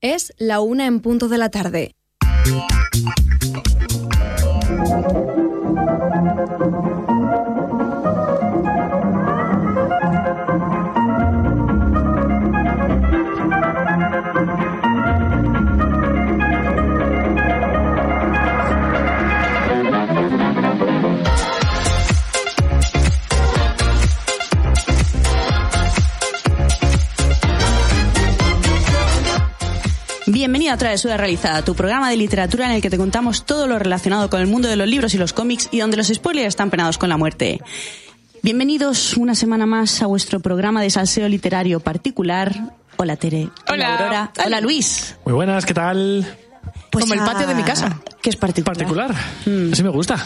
Es la una en punto de la tarde. Bienvenido a Travesura Realizada, tu programa de literatura en el que te contamos todo lo relacionado con el mundo de los libros y los cómics y donde los spoilers están penados con la muerte. Bienvenidos una semana más a vuestro programa de salseo literario particular. Hola Tere. Hola. Aurora. Hola Luis. Muy buenas, ¿qué tal? Pues Como el patio de mi casa. Que es particular. Particular. Mm. Así me gusta.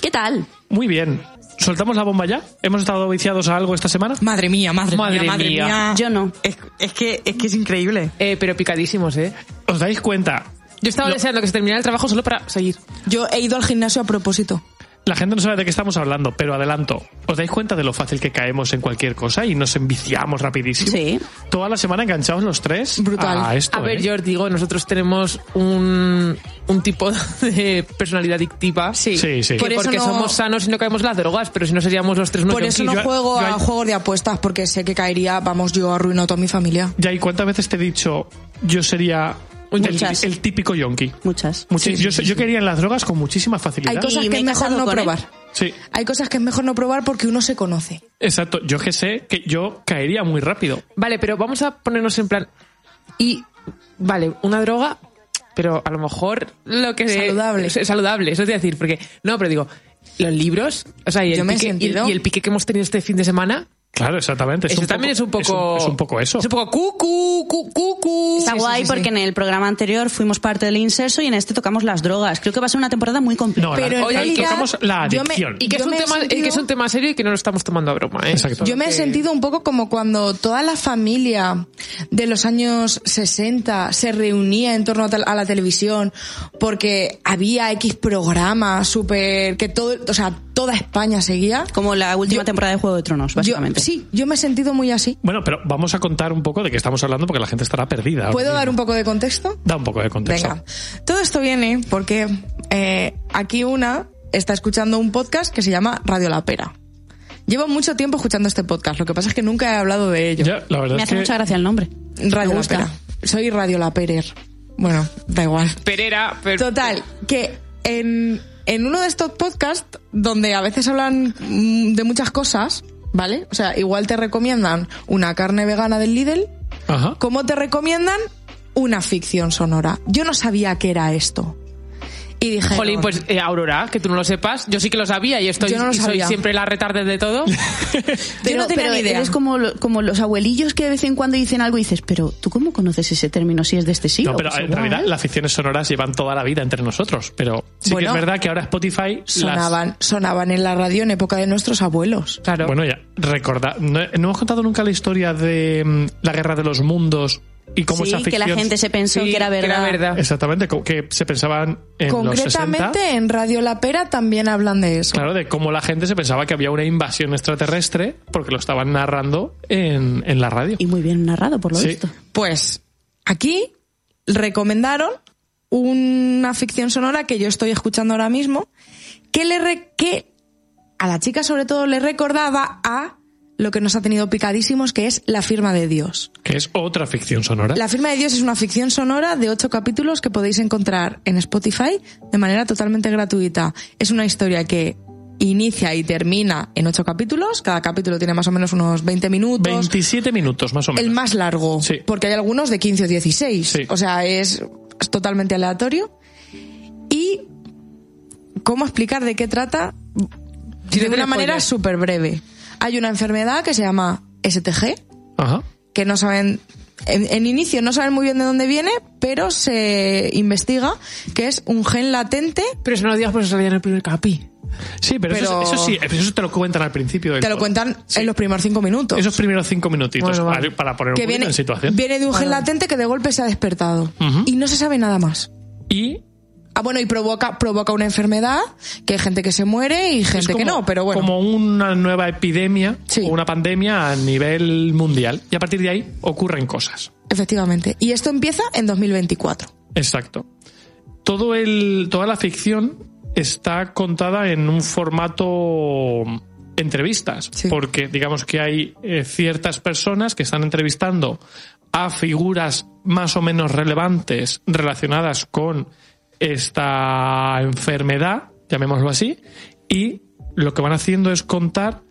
¿Qué tal? Muy bien. ¿Soltamos la bomba ya? ¿Hemos estado viciados a algo esta semana? Madre mía, madre, Madre mía, madre mía. mía. Yo no. Es, es que, es que es increíble. Eh, pero picadísimos, ¿eh? ¿Os dais cuenta? Yo estaba Lo- deseando que se terminara el trabajo solo para seguir. Yo he ido al gimnasio a propósito. La gente no sabe de qué estamos hablando, pero adelanto. ¿Os dais cuenta de lo fácil que caemos en cualquier cosa y nos enviciamos rapidísimo? Sí. Toda la semana enganchados los tres Brutal. a esto. A ver, ¿eh? yo os digo, nosotros tenemos un, un tipo de personalidad adictiva. Sí. Sí, sí. Que Por eso porque no- somos sanos y no caemos en las drogas, pero si no seríamos los tres unos Por eso no yo- juego yo- a juegos de apuestas porque sé que caería, vamos, yo arruino a toda mi familia. Ya, ¿y cuántas veces te he dicho yo sería Muchas. el típico yonki? Muchas. Muchi- yo, yo quería en las drogas con muchísima facilidad. Hay cosas Y que es mejor no él. probar. Sí, Hay cosas que es mejor no probar porque uno se conoce. exacto. Yo que sé que yo caería muy rápido. Vale, pero vamos a ponernos en plan... Y, vale, una droga, pero a lo mejor lo que... Saludable. Es saludable, eso es decir, porque... No, pero digo, los libros, o sea, y Yo me he pique, y, el, y el pique que hemos tenido este fin de semana... Claro, exactamente. Eso también es un poco... Es un, es un poco eso. Es un poco cucu, cu, cucu. Está Sí, guay sí, porque sí. en el programa anterior fuimos parte del inserso y en este tocamos las drogas. Creo que va a ser una temporada muy completa. No, Pero la, en realidad, tocamos la me- adicción. Y que, es un tema, y sentido- que es un tema serio y que no lo estamos tomando a broma, ¿eh? Exacto. Yo me he sentido un poco como cuando toda la familia de los años 60 se reunía en torno a tal- a la televisión porque había X programas súper que todo, o sea, toda España seguía. Como la última Yo- temporada de Juego de Tronos, Yo, básicamente. sí, yo me he sentido muy así. Bueno, pero vamos a contar un poco de qué estamos hablando porque la gente estará perdida. ¿Puedo dar un poco de contexto? Da un poco de contexto. Venga. Todo esto viene porque eh, aquí una está escuchando un podcast que se llama Radio La Pera. Llevo mucho tiempo escuchando este podcast, lo que pasa es que nunca he hablado de ello. Ya, la verdad Me es hace que mucha gracia el nombre. Radio La. Pera. Soy Radio La Perer. Bueno, da igual. Perera, pero... Total, que en, en uno de estos podcasts, donde a veces hablan mm, de muchas cosas, ¿vale? O sea, igual te recomiendan una carne vegana del Lidl, Ajá. como te recomiendan una ficción sonora. Yo no sabía qué era esto. Y dije, Jolín, pues eh, Aurora, que tú no lo sepas, yo sí que lo sabía y estoy Yo no lo y soy siempre la retarde de todo. yo Pero, no tenía pero ni idea. eres como, lo- como los abuelillos que de vez en cuando dicen algo y dices, pero ¿tú cómo conoces ese término si es de este siglo? No, pero Pues en igual. realidad las ficciones sonoras llevan toda la vida entre nosotros. Pero sí que es verdad que ahora Spotify las- sonaban, en la radio en época de nuestros abuelos. Claro. Bueno, ya, recordad, no, no hemos contado nunca la historia de mm, la guerra de los mundos y cómo Sí, esa que ficción... la gente se pensó Sí, que era verdad. verdad. Exactamente, que se pensaban en los 60. Concretamente en Radio La Pera también hablan de eso. Claro, de cómo la gente se pensaba que había una invasión extraterrestre porque lo estaban narrando en, en la radio. Y muy bien narrado, por lo Sí. visto. Pues aquí recomendaron una ficción sonora que yo estoy escuchando ahora mismo, que, le re- que a la chica sobre todo le recordaba a lo que nos ha tenido picadísimos, que es La firma de Dios. Que es otra ficción sonora. La firma de Dios es una ficción sonora de ocho capítulos que podéis encontrar en Spotify de manera totalmente gratuita. Es una historia que inicia y termina en ocho capítulos. Cada capítulo tiene más o menos unos 20 minutos. 27 minutos, más o menos. El más largo, Sí. porque hay algunos de 15 o 16. Sí. O sea, es, es totalmente aleatorio. Y cómo explicar de qué trata de una manera súper breve. Hay una enfermedad que se llama STG, Ajá. que no saben, en, en inicio no saben muy bien de dónde viene, pero se investiga que es un gen latente. Pero eso no lo digas porque salía en el primer capi. Sí, pero, Pero- Eso, eso sí, eso te lo cuentan al principio. del Te lo cuentan Sí. en los primeros cinco minutos. Esos primeros cinco minutitos Bueno, para- vale. para poner un que poquito viene, en situación. viene de un gen latente que de golpe se ha despertado. Y no se sabe nada más. Y Ah, bueno, y provoca, provoca una enfermedad, que hay gente que se muere y gente que no, pero bueno. Como una nueva epidemia Sí. o una pandemia a nivel mundial. Y a partir de ahí ocurren cosas. Efectivamente. Y esto empieza en 2024. Exacto. Todo el, toda la ficción está contada en un formato entrevistas, Sí. porque digamos que hay eh, ciertas personas que están entrevistando a figuras más o menos relevantes relacionadas con esta enfermedad, llamémoslo así, y lo que van haciendo es contar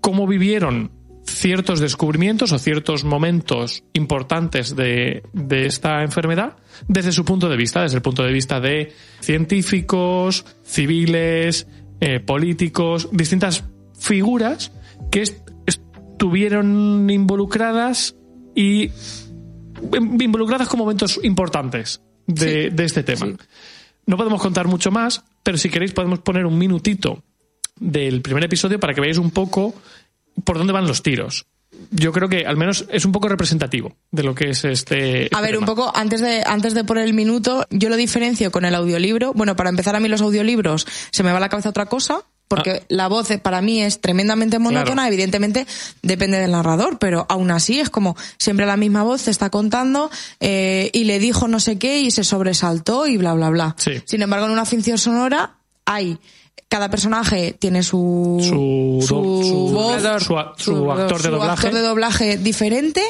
cómo vivieron ciertos descubrimientos o ciertos momentos importantes de, de esta enfermedad desde su punto de vista, desde el punto de vista de científicos, civiles, eh, políticos, distintas figuras que est- estuvieron involucradas y em- involucradas con momentos importantes de, de este tema. No podemos contar mucho más, pero si queréis podemos poner un minutito del primer episodio para que veáis un poco por dónde van los tiros. Yo creo que al menos es un poco representativo de lo que es este. A este ver, un poco, antes de, antes de poner el minuto, yo lo diferencio con el audiolibro. Bueno, para empezar a mí los audiolibros se me va a la cabeza otra cosa, porque la voz para mí es tremendamente monótona, Claro. evidentemente depende del narrador, pero aún así es como siempre la misma voz te está contando eh, y le dijo no sé qué y se sobresaltó y bla, bla, bla. Sí. Sin embargo, en una ficción sonora hay... Cada personaje tiene su, Su voz, su actor de su doblaje. actor de doblaje diferente.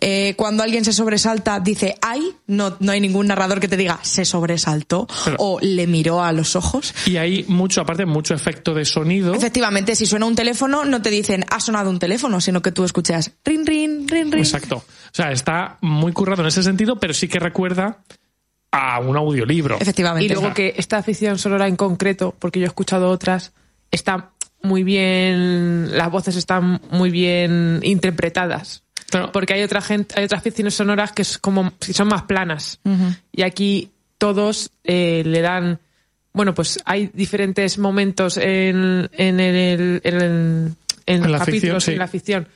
Eh, cuando alguien se sobresalta, dice ay, no, no hay ningún narrador que te diga se sobresaltó Pero- o le miró a los ojos. Y hay mucho, aparte, mucho efecto de sonido. Efectivamente, si suena un teléfono, no te dicen ha sonado un teléfono, sino que tú escuchas rin, rin, rin, rin. Exacto. O sea, está muy currado en ese sentido, pero sí que recuerda a un audiolibro. Efectivamente. Y luego que esta ficción sonora en concreto, porque yo he escuchado otras, está muy bien, las voces están muy bien interpretadas. Claro. Porque hay otra gente, hay otras ficciones sonoras que es como, que son más planas. Y aquí todos eh, le dan, bueno, pues hay diferentes momentos en, en el, en el- en En la los ficción, capítulos, sí. en la ficción,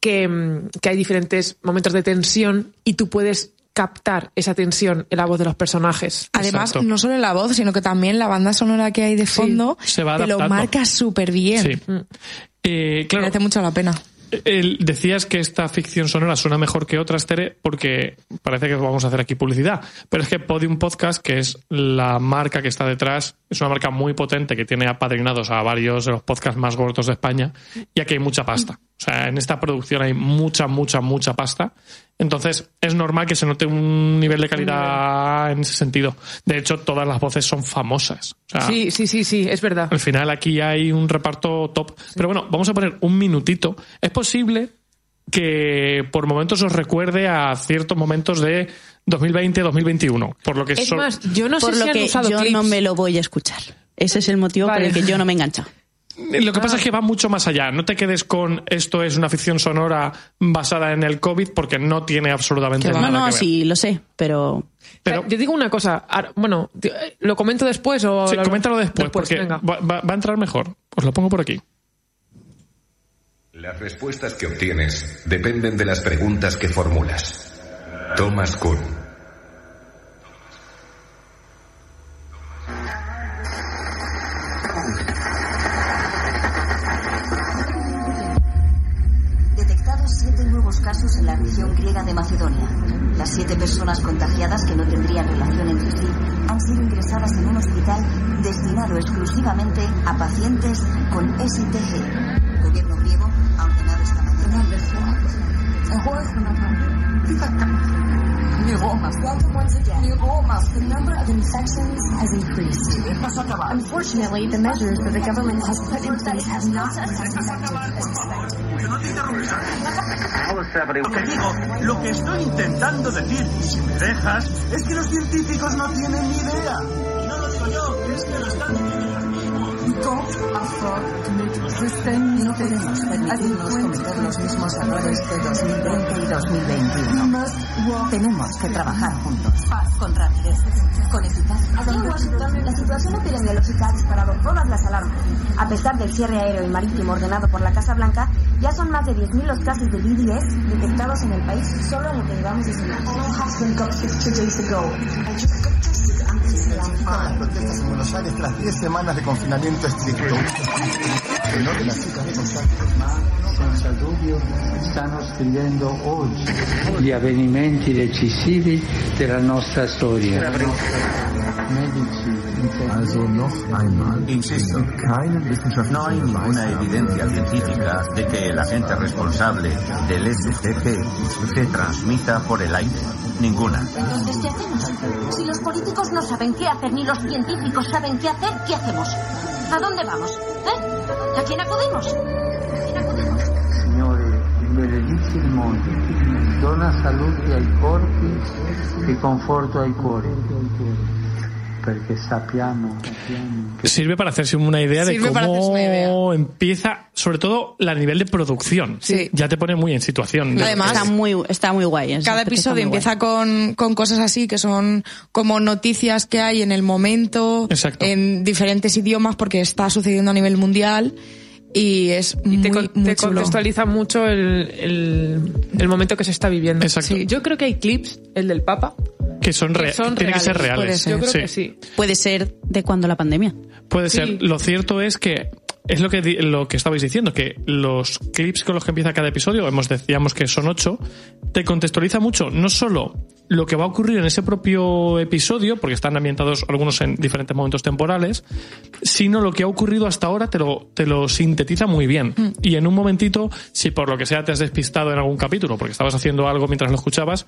que, que hay diferentes momentos de tensión y tú puedes captar esa tensión en la voz de los personajes. Además, Exacto. no solo en la voz, sino que también la banda sonora que hay de fondo se va te lo marca súper bien. Sí. Eh, claro, Merece mucho la pena. el- decías que esta ficción sonora suena mejor que otras, Tere, porque parece que vamos a hacer aquí publicidad. Pero es que Podium Podcast, que es la marca que está detrás, es una marca muy potente que tiene apadrinados a varios de los podcasts más gordos de España. Y aquí hay mucha pasta. Sea, en esta producción hay mucha, mucha, mucha pasta. Entonces, es normal que se note un nivel de calidad en ese sentido. De hecho, todas las voces son famosas. O sea, Sí, sí, sí, sí, es verdad. al final aquí hay un reparto top. Pero bueno, vamos a poner un minutito. Es posible que por momentos os recuerde a ciertos momentos de 2020-2021. Por lo que Es so- más, yo no Por sé lo si han que usado yo clips. no me lo voy a escuchar. Ese es el motivo Vale. por el que yo no me engancho. Lo que pasa es que va mucho más allá. No te quedes con esto es una ficción sonora basada en el COVID porque no tiene absolutamente nada No, no, que ver. sí, lo sé, pero Pero Yo digo una cosa, bueno, eh, ¿lo comento después o...? sí, lo- coméntalo después, porque venga. va, va- va a entrar mejor. Os lo pongo por aquí. Las respuestas que obtienes dependen de las preguntas que formulas. Thomas Kuhn. Casos en la región griega de Macedonia. Las siete personas contagiadas que no tendrían relación entre sí han sido ingresadas en un hospital destinado exclusivamente a pacientes con STG. El gobierno griego ha ordenado esta mañana. The number of infections has increased. Unfortunately, the measures that the government has put in place have not Lo que digo, lo que estoy intentando decir, si me dejas, es que los científicos no tienen ni idea. Y no lo digo yo, es que lo están diciendo No podemos permitirnos cometer los mismos errores que 2020 y 2021. Tenemos que trabajar juntos, con rapidez, con eficacia. Aquí en Washington, la situación epidemiológica ha disparado todas las alarmas. A pesar del cierre aéreo y marítimo ordenado por la Casa Blanca, ya son más de 10.000 los casos de BDS detectados en el país solo en lo que llevamos desde marzo. las protestas en Buenos Aires tras 10 semanas de confinamiento estricto. El norte de las chicas de contacto. stanno scrivendo oggi gli avvenimenti decisivi della nostra storia. Medici, Also noch einmal. Insisto, no hay ninguna evidencia científica de que el agente responsable del SCP se transmita por el aire. Ninguna. Entonces, ¿qué hacemos? Si los políticos no saben qué hacer ni los científicos saben qué hacer, ¿qué hacemos? ¿A dónde vamos? ¿Eh? ¿A quién acudimos? ¿A quién acudimos? Signore, benedici il mondo, dona salute ai corpi e conforto ai cuori, Sirve para hacerse una idea de Sirve hacerse cómo una idea. empieza, sobre todo, la nivel de producción. Sí. Ya te pone muy en situación. Además, está muy, está muy guay. Cada episodio empieza con, con cosas así que son como noticias que hay en el momento, Exacto. en diferentes idiomas porque está sucediendo a nivel mundial y es Y te, muy, con- muy te chulo. contextualiza mucho el, el, el momento que se está viviendo. Exacto. Sí, yo creo que hay clips, el del Papa, que son, re- que son tiene que ser reales. reales. Yo creo Sí. que sí. Puede ser de cuando la pandemia. Puede Sí. ser. Lo cierto es que es lo que lo que estabais diciendo, que los clips con los que empieza cada episodio, hemos decíamos que son ocho, te contextualiza mucho, no solo lo que va a ocurrir en ese propio episodio, porque están ambientados algunos en diferentes momentos temporales, sino lo que ha ocurrido hasta ahora te lo, te lo sintetiza muy bien. Y en un momentito, si por lo que sea te has despistado en algún capítulo, porque estabas haciendo algo mientras lo escuchabas,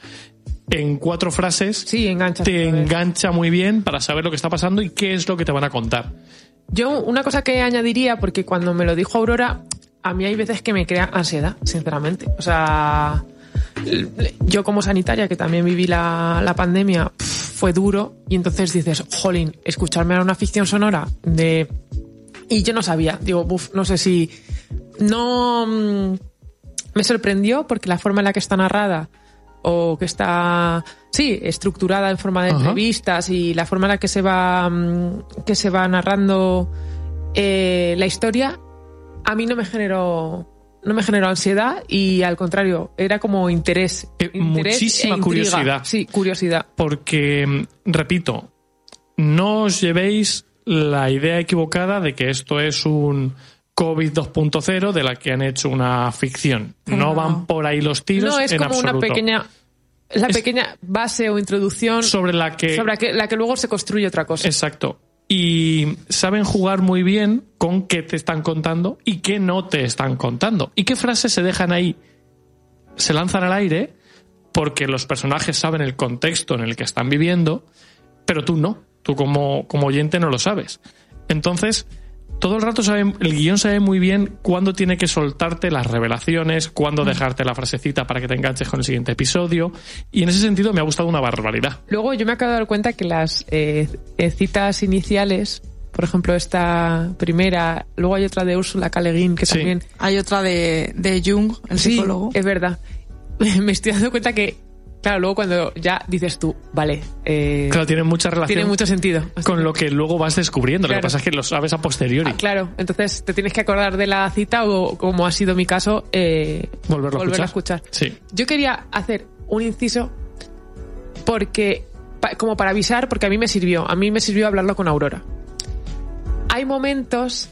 en cuatro frases Sí, engancha. te engancha muy bien para saber lo que está pasando y qué es lo que te van a contar. Yo una cosa que añadiría, porque cuando me lo dijo Aurora, a mí hay veces que me crea ansiedad, sinceramente. O sea, yo como sanitaria, que también viví la, la pandemia, fue duro, y entonces dices, jolín, escucharme ahora una ficción sonora de... Y yo no sabía, digo, buf, no sé si... No... mm, Me sorprendió porque la forma en la que está narrada o que está sí estructurada en forma de Ajá. entrevistas y la forma en la que se va mm, que se va narrando eh, la historia a mí no me generó no me generó ansiedad y al contrario era como interés, Eh, interés muchísima e intriga. curiosidad. sí curiosidad Porque, mm, repito, no os llevéis la idea equivocada de que esto es un COVID 2.0 de la que han hecho una ficción. No, van por ahí los tiros no es en como una pequeña la pequeña base o introducción sobre la que sobre la que, la que luego se construye otra cosa Exacto. Y saben jugar muy bien con qué te están contando y qué no te están contando. Y qué frases se dejan ahí, se lanzan al aire, porque los personajes saben el contexto en el que están viviendo, pero tú no. Tú como, como oyente no lo sabes. Entonces, todo el rato sabe, el guion sabe muy bien cuándo tiene que soltarte las revelaciones, cuándo dejarte la frasecita para que te enganches con el siguiente episodio. Y en ese sentido me ha gustado una barbaridad. Luego yo me acabo de dar cuenta que las eh, eh, citas iniciales, por ejemplo esta primera, luego hay otra de Úrsula K. Le Guin que Sí. también... Hay otra de, de Jung, el Sí, psicólogo. es verdad. Me estoy dando cuenta que, claro, luego cuando ya dices tú, vale, eh, Claro, tiene mucha relación. tiene mucho sentido. con lo que luego vas descubriendo. Lo que pasa es que lo sabes a posteriori. Ah, claro, entonces te tienes que acordar de la cita o, como ha sido mi caso, eh, Volverlo, volverlo a escuchar. Sí. Yo quería hacer un inciso porque, como para avisar, porque a mí me sirvió, a mí me sirvió hablarlo con Aurora. Hay momentos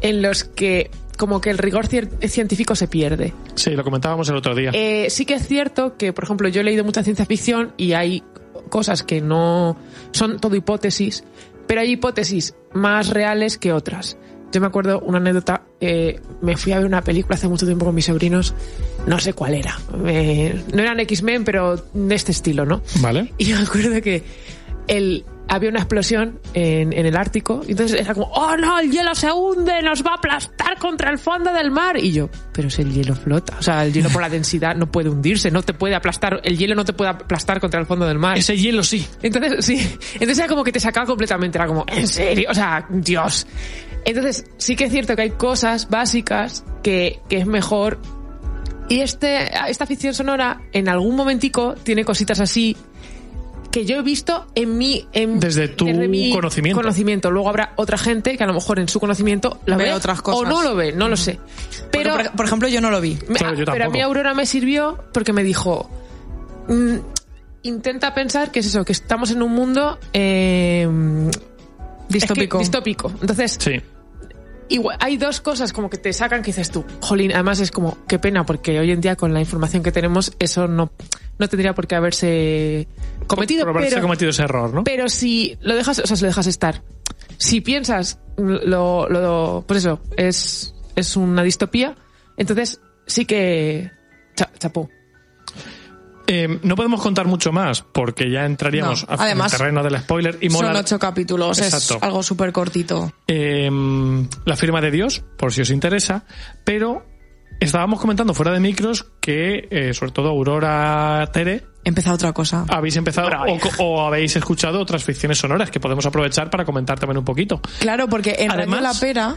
en los que como que el rigor científico se pierde. Sí, lo comentábamos el otro día. Eh, sí que es cierto que, por ejemplo, yo he leído mucha ciencia ficción y hay cosas que no son todo hipótesis, pero hay hipótesis más reales que otras. Yo me acuerdo una anécdota, eh, me fui a ver una película hace mucho tiempo con mis sobrinos, no sé cuál era, Eh, no eran X-Men, pero de este estilo, ¿no? Vale. Y me acuerdo que el, había una explosión en, en el Ártico y entonces era como, oh no, el hielo se hunde, nos va a aplastar contra el fondo del mar. Y yo, pero si el hielo flota, o sea, el hielo por la densidad no puede hundirse, no te puede aplastar, el hielo no te puede aplastar contra el fondo del mar. Ese hielo sí. Entonces, sí, entonces era como que te sacaba completamente, era como, ¿en serio? O sea, Dios. Entonces, sí que es cierto que hay cosas básicas que, que es mejor. Y este, esta ficción sonora, en algún momentico, tiene cositas así que yo he visto en mi... En, Desde tu mi conocimiento. conocimiento. Luego habrá otra gente que a lo mejor en su conocimiento la Ve ve, otras o cosas. no lo ve, no lo sé. Pero, por, por ejemplo, yo no lo vi. me- Claro, yo pero a mí Aurora me sirvió porque me dijo, mm, intenta pensar que es eso, que estamos en un mundo eh, Distópico. es que- distópico. Entonces, Sí. Igual, hay dos cosas como que te sacan que dices tú, jolín, además es como, qué pena, porque hoy en día con la información que tenemos, eso no, no tendría por qué haberse cometido. Por haberse pero, cometido ese error, ¿no? pero si lo dejas, o sea, si lo dejas estar. Si piensas, lo, lo, pues eso, es, es una distopía, entonces sí que, cha- chapó. Eh, no podemos contar mucho más porque ya entraríamos No, además, el terreno del spoiler y mola Son ocho capítulos, Exacto. es algo súper cortito. eh, la firma de Dios, por si os interesa, pero estábamos comentando fuera de micros que, eh, sobre todo Aurora Tere, Empieza otra cosa. habéis empezado o, o habéis escuchado otras ficciones sonoras que podemos aprovechar para comentar también un poquito. Claro, porque en Radio Además- La Pera,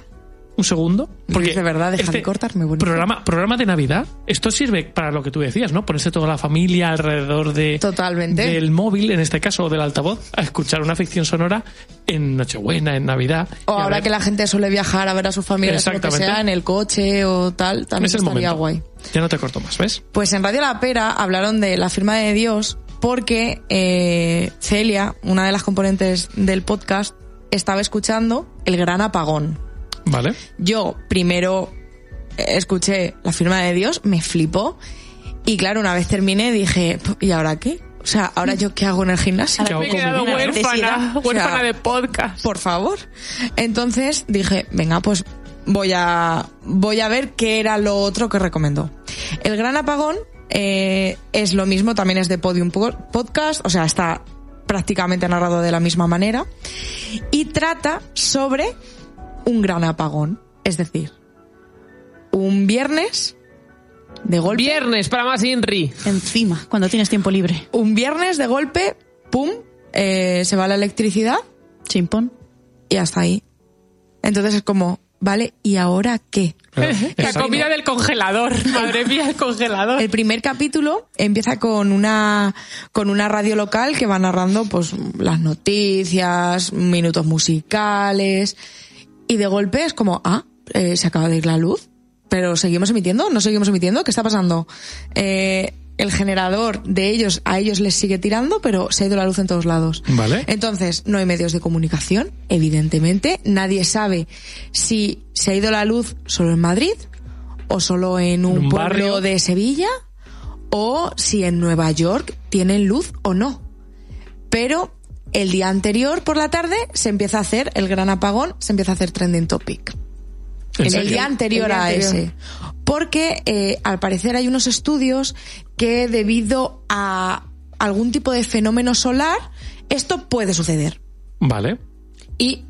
Un segundo. Porque de verdad, déjame este cortarme, bonito. programa, programa de Navidad, esto sirve para lo que tú decías, ¿no? Ponerse toda la familia alrededor de Totalmente. del móvil, en este caso, o del altavoz, a escuchar una ficción sonora en Nochebuena, en Navidad. o ahora ver, que la gente suele viajar a ver a sus familias o lo que sea, en el coche o tal, también es el estaría momento. guay. Ya no te corto más, ¿ves? Pues en Radio La Pera hablaron de la firma de Dios porque eh, Celia, una de las componentes del podcast, estaba escuchando El Gran Apagón. Vale. Yo primero eh, escuché la firma de Dios, me flipó y claro, una vez terminé dije, ¿y ahora qué? O sea, ¿ahora yo qué hago en el gimnasio? ¿Qué hago Me he quedado huérfana, necesidad, o sea, huérfana de podcast. Por favor. Entonces dije, venga, pues voy a, voy a ver qué era lo otro que recomendó. El Gran Apagón eh, es lo mismo, también es de Podium Po- Podcast, o sea, está prácticamente narrado de la misma manera y trata sobre un gran apagón, es decir, un viernes de golpe, Viernes para más Inri. Encima, cuando tienes tiempo libre. un viernes de golpe, pum, eh, se va la electricidad Chimpón. y hasta ahí. Entonces es como, vale, ¿y ahora qué? La comida del congelador. Madre mía, el congelador. El primer capítulo empieza con una con una radio local que va narrando pues las noticias, minutos musicales y de golpe es como ah eh, se acaba de ir la luz, pero seguimos emitiendo, no seguimos emitiendo, ¿qué está pasando? Eh, el generador de ellos a ellos les sigue tirando, pero se ha ido la luz en todos lados. Vale. Entonces, no hay medios de comunicación, evidentemente. Nadie sabe si se ha ido la luz solo en Madrid o solo en un, En un pueblo barrio. de Sevilla o si en Nueva York tienen luz o no. Pero el día anterior por la tarde se empieza a hacer el gran apagón, se empieza a hacer trending topic. ¿En El día anterior El día a anterior. ese. Porque eh, al parecer hay unos estudios que debido a algún tipo de fenómeno solar, esto puede suceder. Vale. Y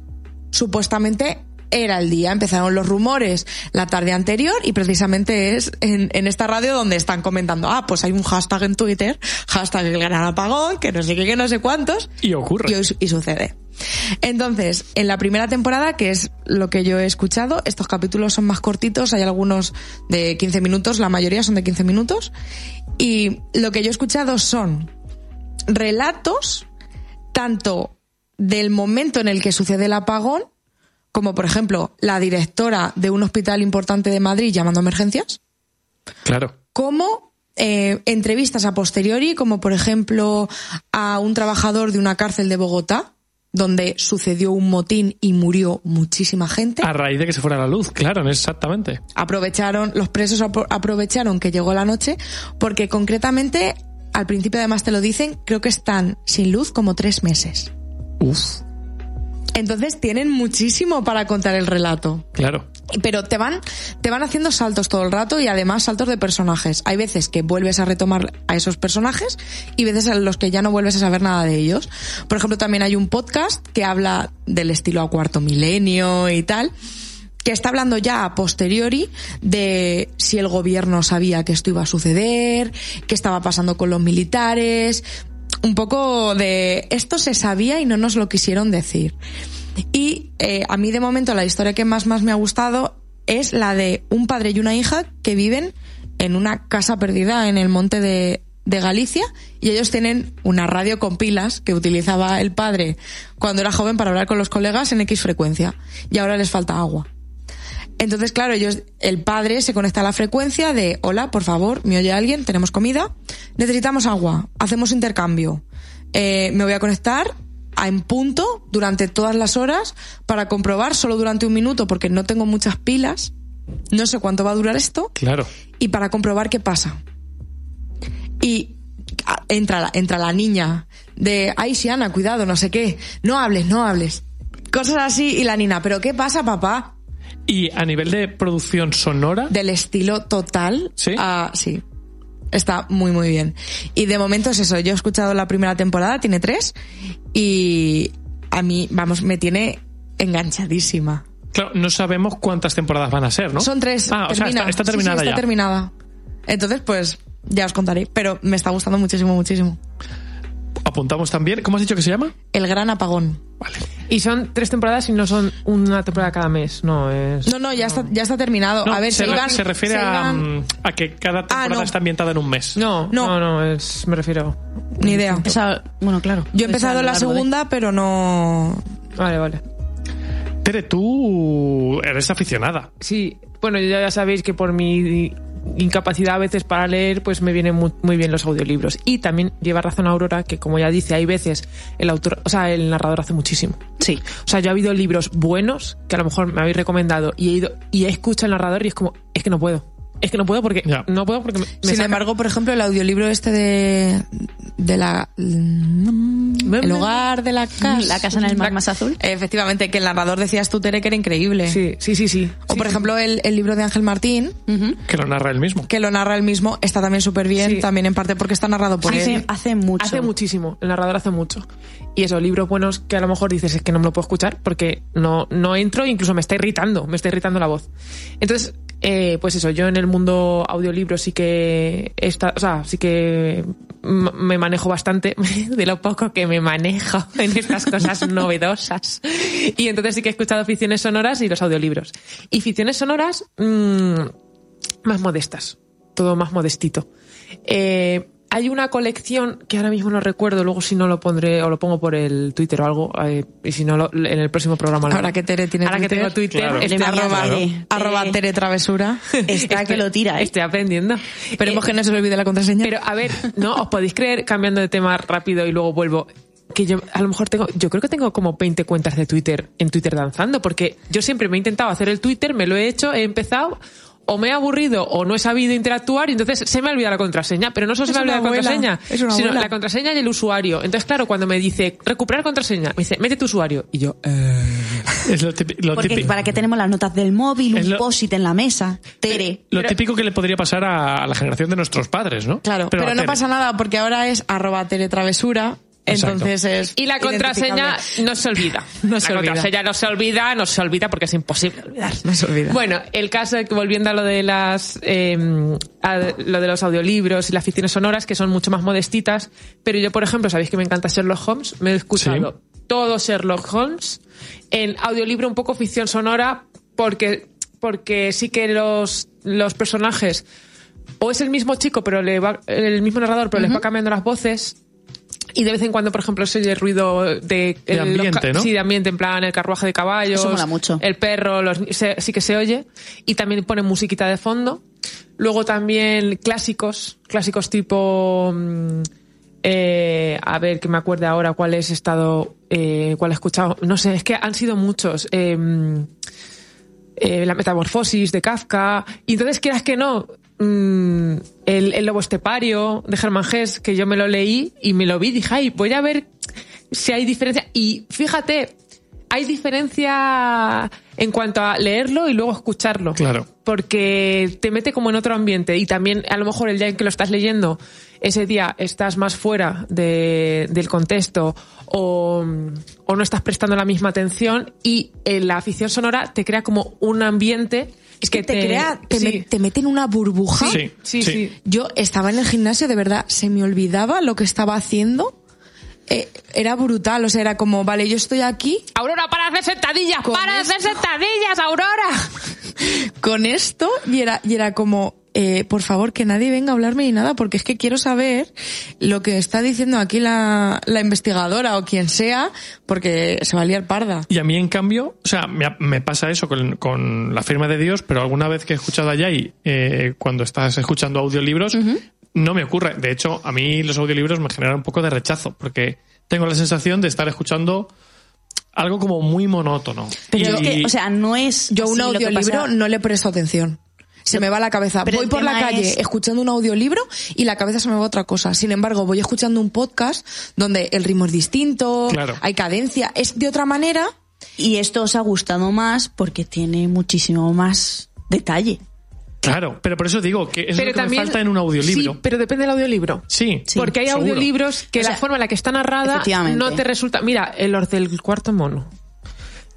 supuestamente era el día, empezaron los rumores la tarde anterior y precisamente es en, en esta radio donde están comentando, ah, pues hay un hashtag en Twitter, hashtag el gran apagón, que no sé qué, que no sé cuántos, Y ocurre. y, y sucede. Entonces, en la primera temporada, que es lo que yo he escuchado, estos capítulos son más cortitos, hay algunos de 15 minutos, la mayoría son de 15 minutos, y lo que yo he escuchado son relatos tanto del momento en el que sucede el apagón, como por ejemplo la directora de un hospital importante de Madrid llamando a emergencias, Claro. como eh, entrevistas a posteriori, como por ejemplo a un trabajador de una cárcel de Bogotá, donde sucedió un motín y murió muchísima gente. A raíz de que se fuera la luz, claro, exactamente. Aprovecharon, los presos apro- aprovecharon que llegó la noche, porque concretamente, al principio además te lo dicen, creo que están sin luz como tres meses. Uf, Entonces tienen muchísimo para contar el relato. claro. Pero te van, te van haciendo saltos todo el rato y además saltos de personajes. Hay veces que vuelves a retomar a esos personajes y veces en los que ya no vuelves a saber nada de ellos. Por ejemplo, también hay un podcast que habla del estilo a cuarto milenio y tal, que está hablando ya a posteriori de si el gobierno sabía que esto iba a suceder, qué estaba pasando con los militares, un poco de esto se sabía y no nos lo quisieron decir. Y eh, a mí de momento la historia que más más me ha gustado es la de un padre y una hija que viven en una casa perdida en el monte de, de Galicia y ellos tienen una radio con pilas que utilizaba el padre cuando era joven para hablar con los colegas en X frecuencia y ahora les falta agua. Entonces, claro, ellos, el padre se conecta a la frecuencia de, hola, por favor, me oye alguien, tenemos comida, necesitamos agua, hacemos intercambio. Eh, me voy a conectar a en punto durante todas las horas para comprobar solo durante un minuto porque no tengo muchas pilas. No sé cuánto va a durar esto Claro. y para comprobar qué pasa. Y entra la, entra la niña de, ay, Siana, cuidado, no sé qué, no hables, no hables. Cosas así y la niña, pero ¿qué pasa, papá? Y a nivel de producción sonora, Del estilo total. ¿Sí? a- sí. Está muy, muy bien. Y de momento es eso. Yo he escuchado la primera temporada, tiene tres, y a mí, vamos, me tiene enganchadísima. claro, no sabemos cuántas temporadas van a ser, ¿no? Son tres. Ah, o sea, está, está Sí, sí, terminada está ya. terminada. Entonces, pues, ya os contaré. Pero me está gustando muchísimo, muchísimo. Apuntamos también. ¿Cómo has dicho que se llama? El gran apagón. Y son tres temporadas y no son una temporada cada mes, no es. No, no, ya está, ya está terminado. No, a ver, se, re- iban- se refiere se a, iban- mm, a que cada temporada no. está ambientada en un mes. No, no, no, es, me refiero. Ni idea. Esa- bueno, claro. Yo he empezado la de- segunda, pero no. Vale, vale. Tere, tú eres aficionada. Sí, bueno, ya, ya sabéis que por mi incapacidad a veces para leer, pues me vienen muy, muy bien los audiolibros. Y también lleva razón Aurora, que como ya dice, hay veces el autor, o sea, el narrador hace muchísimo. Sí. O sea, yo ha habido libros buenos que a lo mejor me habéis recomendado y he ido y he escuchado al narrador y es como, es que no puedo. Es que no puedo porque no puedo porque me, me Sin saca- embargo, por ejemplo, el audiolibro este de. de la. El hogar de la casa. La casa en el mar más azul. Efectivamente, que el narrador decías tú, Tere, que era increíble. Sí, sí, sí, sí. O, por ejemplo, el, el libro de Ángel Martín, Que lo narra él mismo. que lo narra él mismo, está también súper bien, Sí. también en parte porque está narrado por Sí, él. sí. Hace mucho. Hace muchísimo, el narrador hace mucho. Y esos libros buenos que a lo mejor dices es que no me lo puedo escuchar porque no, no entro e incluso me está irritando, me está irritando la voz. Entonces, eh, pues eso, yo en el mundo audiolibro sí que está, o sea, sí que me manejo bastante de lo poco que me manejo en estas cosas novedosas. Y entonces sí que he escuchado ficciones sonoras y los audiolibros. Y ficciones sonoras mm, más modestas, todo más modestito. Eh, hay una colección que ahora mismo no recuerdo, luego si no lo pondré o lo pongo por el Twitter o algo, eh, y si no lo- en el próximo programa lo Ahora que Tere tiene Ahora que Twitter, tengo Twitter, Claro. Este arroba, Claro. arroba Tere Travesura. Está que lo tira, ¿eh? Estoy aprendiendo. Esperemos Eh, que no se le olvide la contraseña. Pero a ver, no os podéis creer, cambiando de tema rápido y luego vuelvo, que yo a lo mejor tengo, yo creo que tengo como 20 cuentas de Twitter en Twitter danzando, porque yo siempre me he intentado hacer el Twitter, me lo he hecho, he empezado, o me he aburrido o no he sabido interactuar y entonces se me ha olvidado la contraseña. Pero no solo se me ha olvidado la contraseña, es una sino abuela. la contraseña y el usuario. Entonces, claro, cuando me dice recuperar contraseña, me dice mete tu usuario. Y yo, eh, Es lo, típi- lo Porque típico. para que tenemos las notas del móvil, Es un lo- post-it en la mesa. Tere. Lo típico que le podría pasar a la generación de nuestros padres, ¿no? Claro, pero, a no pasa nada porque ahora es arroba Tere Travesura. Exacto. Entonces es. Y la contraseña no se olvida. No la se olvida. contraseña no se olvida, no se olvida porque es imposible olvidar. No se olvida. Bueno, el caso es que volviendo a lo de las eh, a lo de los audiolibros y las ficciones sonoras que son mucho más modestitas, pero yo por ejemplo, sabéis que me encanta Sherlock Holmes, me he escuchado todo Sherlock Holmes en audiolibro un poco ficción sonora porque porque sí que los los personajes o es el mismo chico, pero le va el mismo narrador, pero les va cambiando las voces y de vez en cuando, por ejemplo, se oye el ruido de, De el- ambiente, ¿no? Sí, de ambiente, en plan el carruaje de caballos, Eso mola mucho. el perro, los, se- sí que se oye. Y también pone musiquita de fondo. Luego también clásicos, clásicos tipo... mm, eh, a ver, que me acuerde ahora cuál he estado, eh, cuál he escuchado. No sé, es que han sido muchos. Eh, eh, la metamorfosis de Kafka. Y entonces, quieras que no, mm, el, el lobo estepario de Germán Hesse, que yo me lo leí y me lo vi, dije, ay, voy a ver si hay diferencia. Y fíjate, hay diferencia en cuanto a leerlo y luego escucharlo. Claro. Porque te mete como en otro ambiente y también a lo mejor el día en que lo estás leyendo, ese día estás más fuera de- del contexto o, o no estás prestando la misma atención y en la afición sonora te crea como un ambiente Es que te, crea, te, sí. me- te mete en una burbuja. Sí, Sí, sí. Yo estaba en el gimnasio, de verdad, se me olvidaba lo que estaba haciendo. Eh, era brutal, o sea, era como, vale, yo estoy aquí Aurora, para de hacer sentadillas, para de hacer esto. sentadillas, Aurora. con esto y era, y era como, eh, por favor, que nadie venga a hablarme ni nada, porque es que quiero saber lo que está diciendo aquí la, la investigadora o quien sea, porque se va a liar parda. Y a mí, en cambio, o sea, me, me pasa eso con, con la firma de Dios, pero alguna vez que he escuchado a Yai, eh, cuando estás escuchando audiolibros, no me ocurre. De hecho, a mí los audiolibros me generan un poco de rechazo, porque tengo la sensación de estar escuchando algo como muy monótono. Pero Y- es que, o sea, no es. Yo un audiolibro pasa- no le presto atención. Se me va la cabeza. Pero voy por la calle es- escuchando un audiolibro y la cabeza se me va a otra cosa. Sin embargo, voy escuchando un podcast donde el ritmo es distinto, Claro. hay cadencia, es de otra manera. Y esto os ha gustado más porque tiene muchísimo más detalle. Claro, pero por eso digo que es Pero lo que también- me falta en un audiolibro. Sí, pero depende del audiolibro. Sí, Porque hay seguro. audiolibros que O sea, la forma en la que está narrada no te resulta. Mira, el or- del cuarto mono.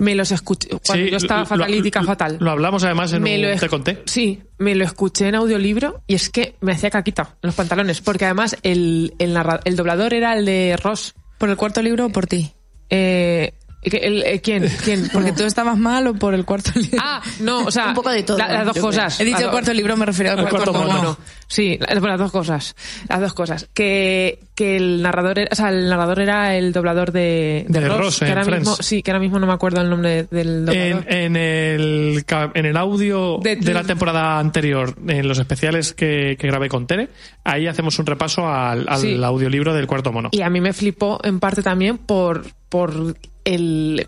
Me los escuché. Cuando Sí, yo estaba fatalítica lo- fatal. Lo hablamos además en me un... lo Te conté. Sí, me lo escuché en audiolibro y es que me hacía caquita en los pantalones. Porque además el, el, narra- el doblador era el de Ross. ¿Por el cuarto libro o por ti? Eh, el- eh, ¿Quién? ¿Quién? Porque tú estabas mal o por el cuarto libro. Ah, no, o sea, Un poco de todo, la- las dos cosas. He dicho el cuarto libro, me refiero al Al cuarto, cuarto mono. mono. Sí, las, las dos cosas. Las dos cosas. Que, que el narrador era, o sea, el narrador era el doblador de, De Ross, Ross que en ahora Friends. mismo, sí, que ahora mismo no me acuerdo el nombre del doblador. En, en el, en el audio De- de, la temporada anterior, en los especiales que, que grabé con Tere, ahí hacemos un repaso al, al Sí. audiolibro del cuarto mono. Y a mí me flipó en parte también por, por el,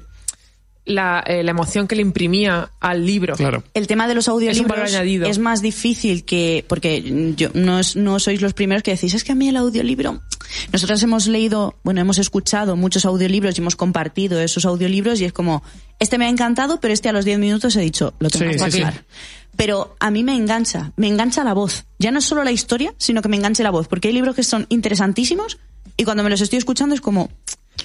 la, eh, la emoción que le imprimía al libro. Claro. El tema de los audiolibros es, más difícil que. Porque yo no, es- no sois los primeros que decís, es que a mí el audiolibro. Nosotras hemos leído, bueno, hemos escuchado muchos audiolibros y hemos compartido esos audiolibros y es como, este me ha encantado, pero este a los 10 minutos he dicho, lo tengo Sí, que sí. Pero a mí me engancha, me engancha la voz. Ya no es solo la historia, sino que me engancha la voz. Porque hay libros que son interesantísimos y cuando me los estoy escuchando es como,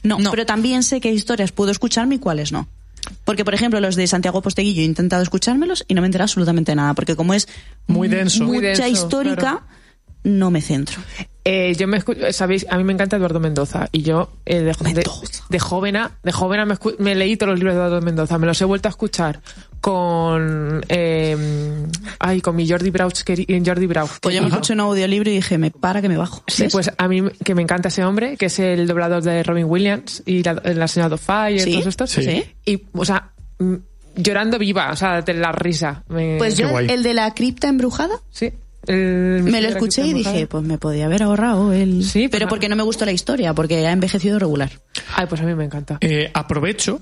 no, No. pero también sé qué historias puedo escucharme y cuáles no. Porque, por ejemplo, los de Santiago Posteguillo he intentado escuchármelos y no me entero absolutamente nada. Porque como es Muy denso. Muy mucha denso, histórica, claro. No me centro. Eh, yo me escu- sabéis, a mí me encanta Eduardo Mendoza y yo eh, de, de, de jovena, de jovena me, me leí todos los libros de Eduardo Mendoza, me los he vuelto a escuchar con eh, ay con mi Jordi Brauch queri- Jordi Brauch. Pues yo me escuché un audiolibro y dije, me para que me bajo. Sí, ¿Ves? pues a mí que me encanta ese hombre, que es el doblador de Robin Williams y la, la señora Fire ¿Sí? y todos estos. Sí. Y, o sea, mm, llorando viva, o sea, de la risa. Me, Pues yo, el de la cripta embrujada, sí. El- me lo escuché y dije, pues me podía haber ahorrado el... Sí, pero pues- porque no me gustó la historia, porque ha envejecido regular. Ay, pues a mí me encanta. Eh, aprovecho.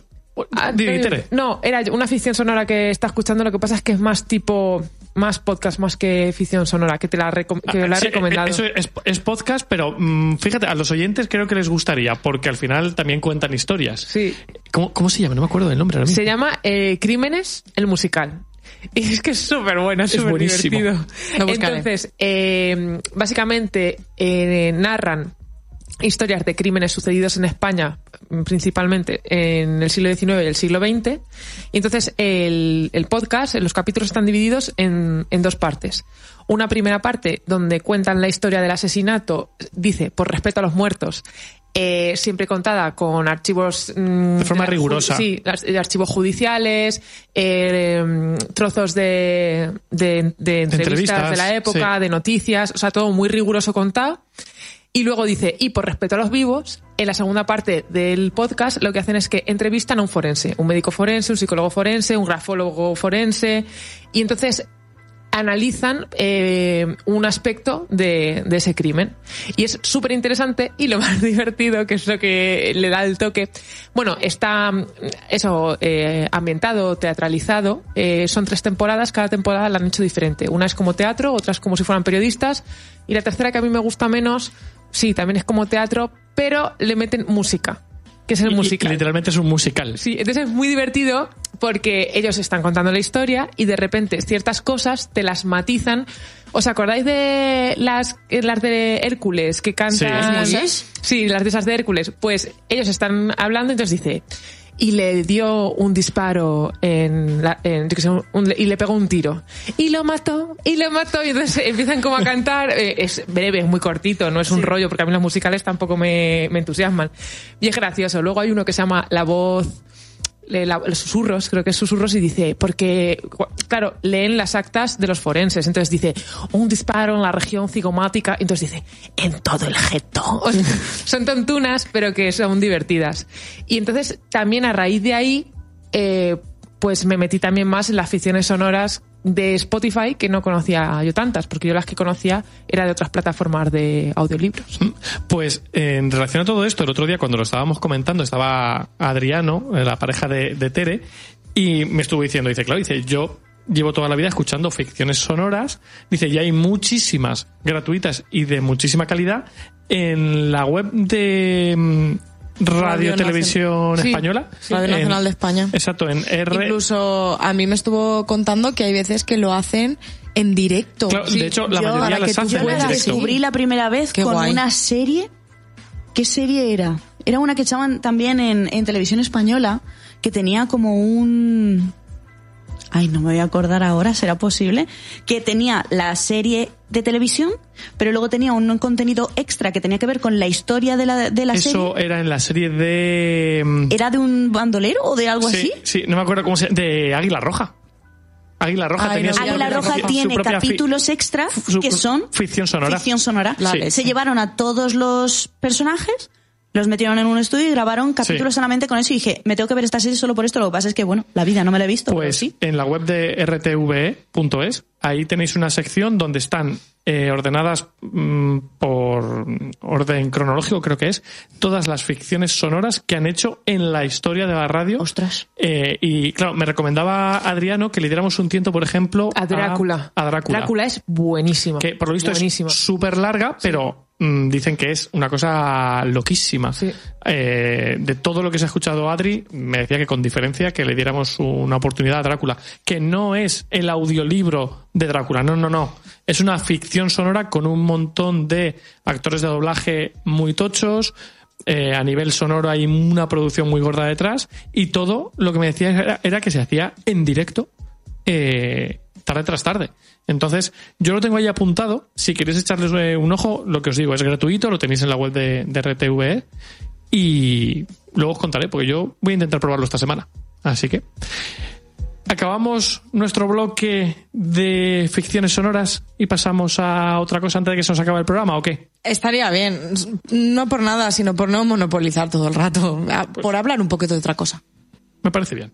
Ah, eh, Tere. No, era una ficción sonora que está escuchando, lo que pasa es que es más tipo, más podcast más que ficción sonora, que te la, recom- que Ah, la he sí, recomendado. Eso es, es podcast, pero mm, fíjate, a los oyentes creo que les gustaría, porque al final también cuentan historias. Sí. ¿Cómo, cómo se llama? No me acuerdo del nombre ahora mismo. Se llama eh, Crímenes, el musical. Y es que es súper bueno, es súper divertido. Entonces, eh, básicamente eh, narran historias de crímenes sucedidos en España, principalmente en el siglo XIX y el siglo XX. Y entonces el, el podcast, los capítulos están divididos en, en dos partes. Una primera parte donde cuentan la historia del asesinato, dice, por respeto a los muertos, eh, siempre contada con archivos... mm, De forma rigurosa. Sí, archivos judiciales, eh, trozos de, de, de entrevistas, entrevistas, de la época, sí. de noticias, o sea, todo muy riguroso contado. Y luego dice, y por respeto a los vivos, en la segunda parte del podcast lo que hacen es que entrevistan a un forense, un médico forense, un psicólogo forense, un grafólogo forense, y entonces analizan eh, un aspecto de, de ese crimen. Y es súper interesante y lo más divertido, que es lo que le da el toque. Bueno, está mm, eso eh, ambientado, teatralizado. eh, son tres temporadas, cada temporada la han hecho diferente. Una es como teatro, otra es como si fueran periodistas. Y la tercera, que a mí me gusta menos, sí, también es como teatro, pero le meten música, que es el musical. literalmente es un musical. Sí, entonces es muy divertido porque ellos están contando la historia y de repente ciertas cosas te las matizan. ¿Os acordáis de las, las de Hércules que cantan? Sí. ¿Musas? Sí, las de esas de Hércules. Pues ellos están hablando, entonces dice, y le dio un disparo en, la- en- yo qué sé, un- un- y le pegó un tiro. Y lo mató, y lo mató, y entonces empiezan como a cantar. eh, es breve, es muy cortito, no es un rollo, porque a mí los musicales tampoco me, me entusiasman. Y es gracioso. Luego hay uno que se llama La Voz los susurros, creo que es susurros, y dice, porque, claro, leen las actas de los forenses, entonces dice, un disparo en la región cigomática, entonces dice, en todo el jeto. Son tontunas, pero que son divertidas. Y entonces, también a raíz de ahí, eh, pues me metí también más en las ficciones sonoras de Spotify que no conocía yo tantas, porque yo las que conocía era de otras plataformas de audiolibros. Pues en relación a todo esto, el otro día cuando lo estábamos comentando, estaba Adriano, eh, la pareja de, de Tere, y me estuvo diciendo, dice, claro, dice, yo llevo toda la vida escuchando ficciones sonoras, dice, y hay muchísimas gratuitas y de muchísima calidad en la web de mm, Radio, Radio Televisión Nacional. Sí, Española. Radio En- Nacional de España. Exacto, en R. Incluso a mí me estuvo contando que hay veces que lo hacen en directo. Claro, de hecho, la mayoría para las hacen en descubrí la primera vez Qué con guay. una serie. ¿Qué serie era? Era una que echaban también en, en televisión española, que tenía como un... Ay, no me voy a acordar ahora, ¿será posible? Que tenía la serie de televisión, pero luego tenía un contenido extra que tenía que ver con la historia de la, de la Eso serie. era en la serie de... mm, ¿Era de un bandolero o de algo sí, así? Sí, no me acuerdo cómo se de Águila Roja. Águila Roja Ay, tenía no, Águila Roja tiene capítulos extra que son ficción sonora. ficción sonora. Sí. Se llevaron a todos los personajes, los metieron en un estudio y grabaron capítulos Sí. solamente con eso y dije, me tengo que ver esta serie solo por esto. Lo que pasa es que, bueno, la vida no me la he visto. pero Pues sí. en la web de rtve.es, ahí tenéis una sección donde están eh, ordenadas mm, por orden cronológico, creo que es, todas las ficciones sonoras que han hecho en la historia de la radio. Ostras. Eh, y claro, me recomendaba Adriano que le diéramos un tiento, por ejemplo, A Drácula. A, a Drácula. Drácula es buenísima. Que por lo visto Buenísima. es súper larga, pero dicen que es una cosa loquísima. Eh, de todo lo que se ha escuchado Adri, me decía que con diferencia que le diéramos una oportunidad a Drácula, que no es el audiolibro de Drácula, no, no, no. Es una ficción sonora con un montón de actores de doblaje muy tochos. eh, a nivel sonoro hay una producción muy gorda detrás y todo lo que me decía era, era que se hacía en directo eh, tarde tras tarde. Entonces, yo lo tengo ahí apuntado. Si queréis echarles eh, un ojo, lo que os digo es gratuito, lo tenéis en la web de, de RTVE. Y luego os contaré, porque yo voy a intentar probarlo esta semana. Así que. Acabamos nuestro bloque de ficciones sonoras y pasamos a otra cosa antes de que se nos acabe el programa, ¿o qué? Estaría bien. No por nada, sino por no monopolizar todo el rato. Ah, Por hablar un poquito de otra cosa. Me parece bien.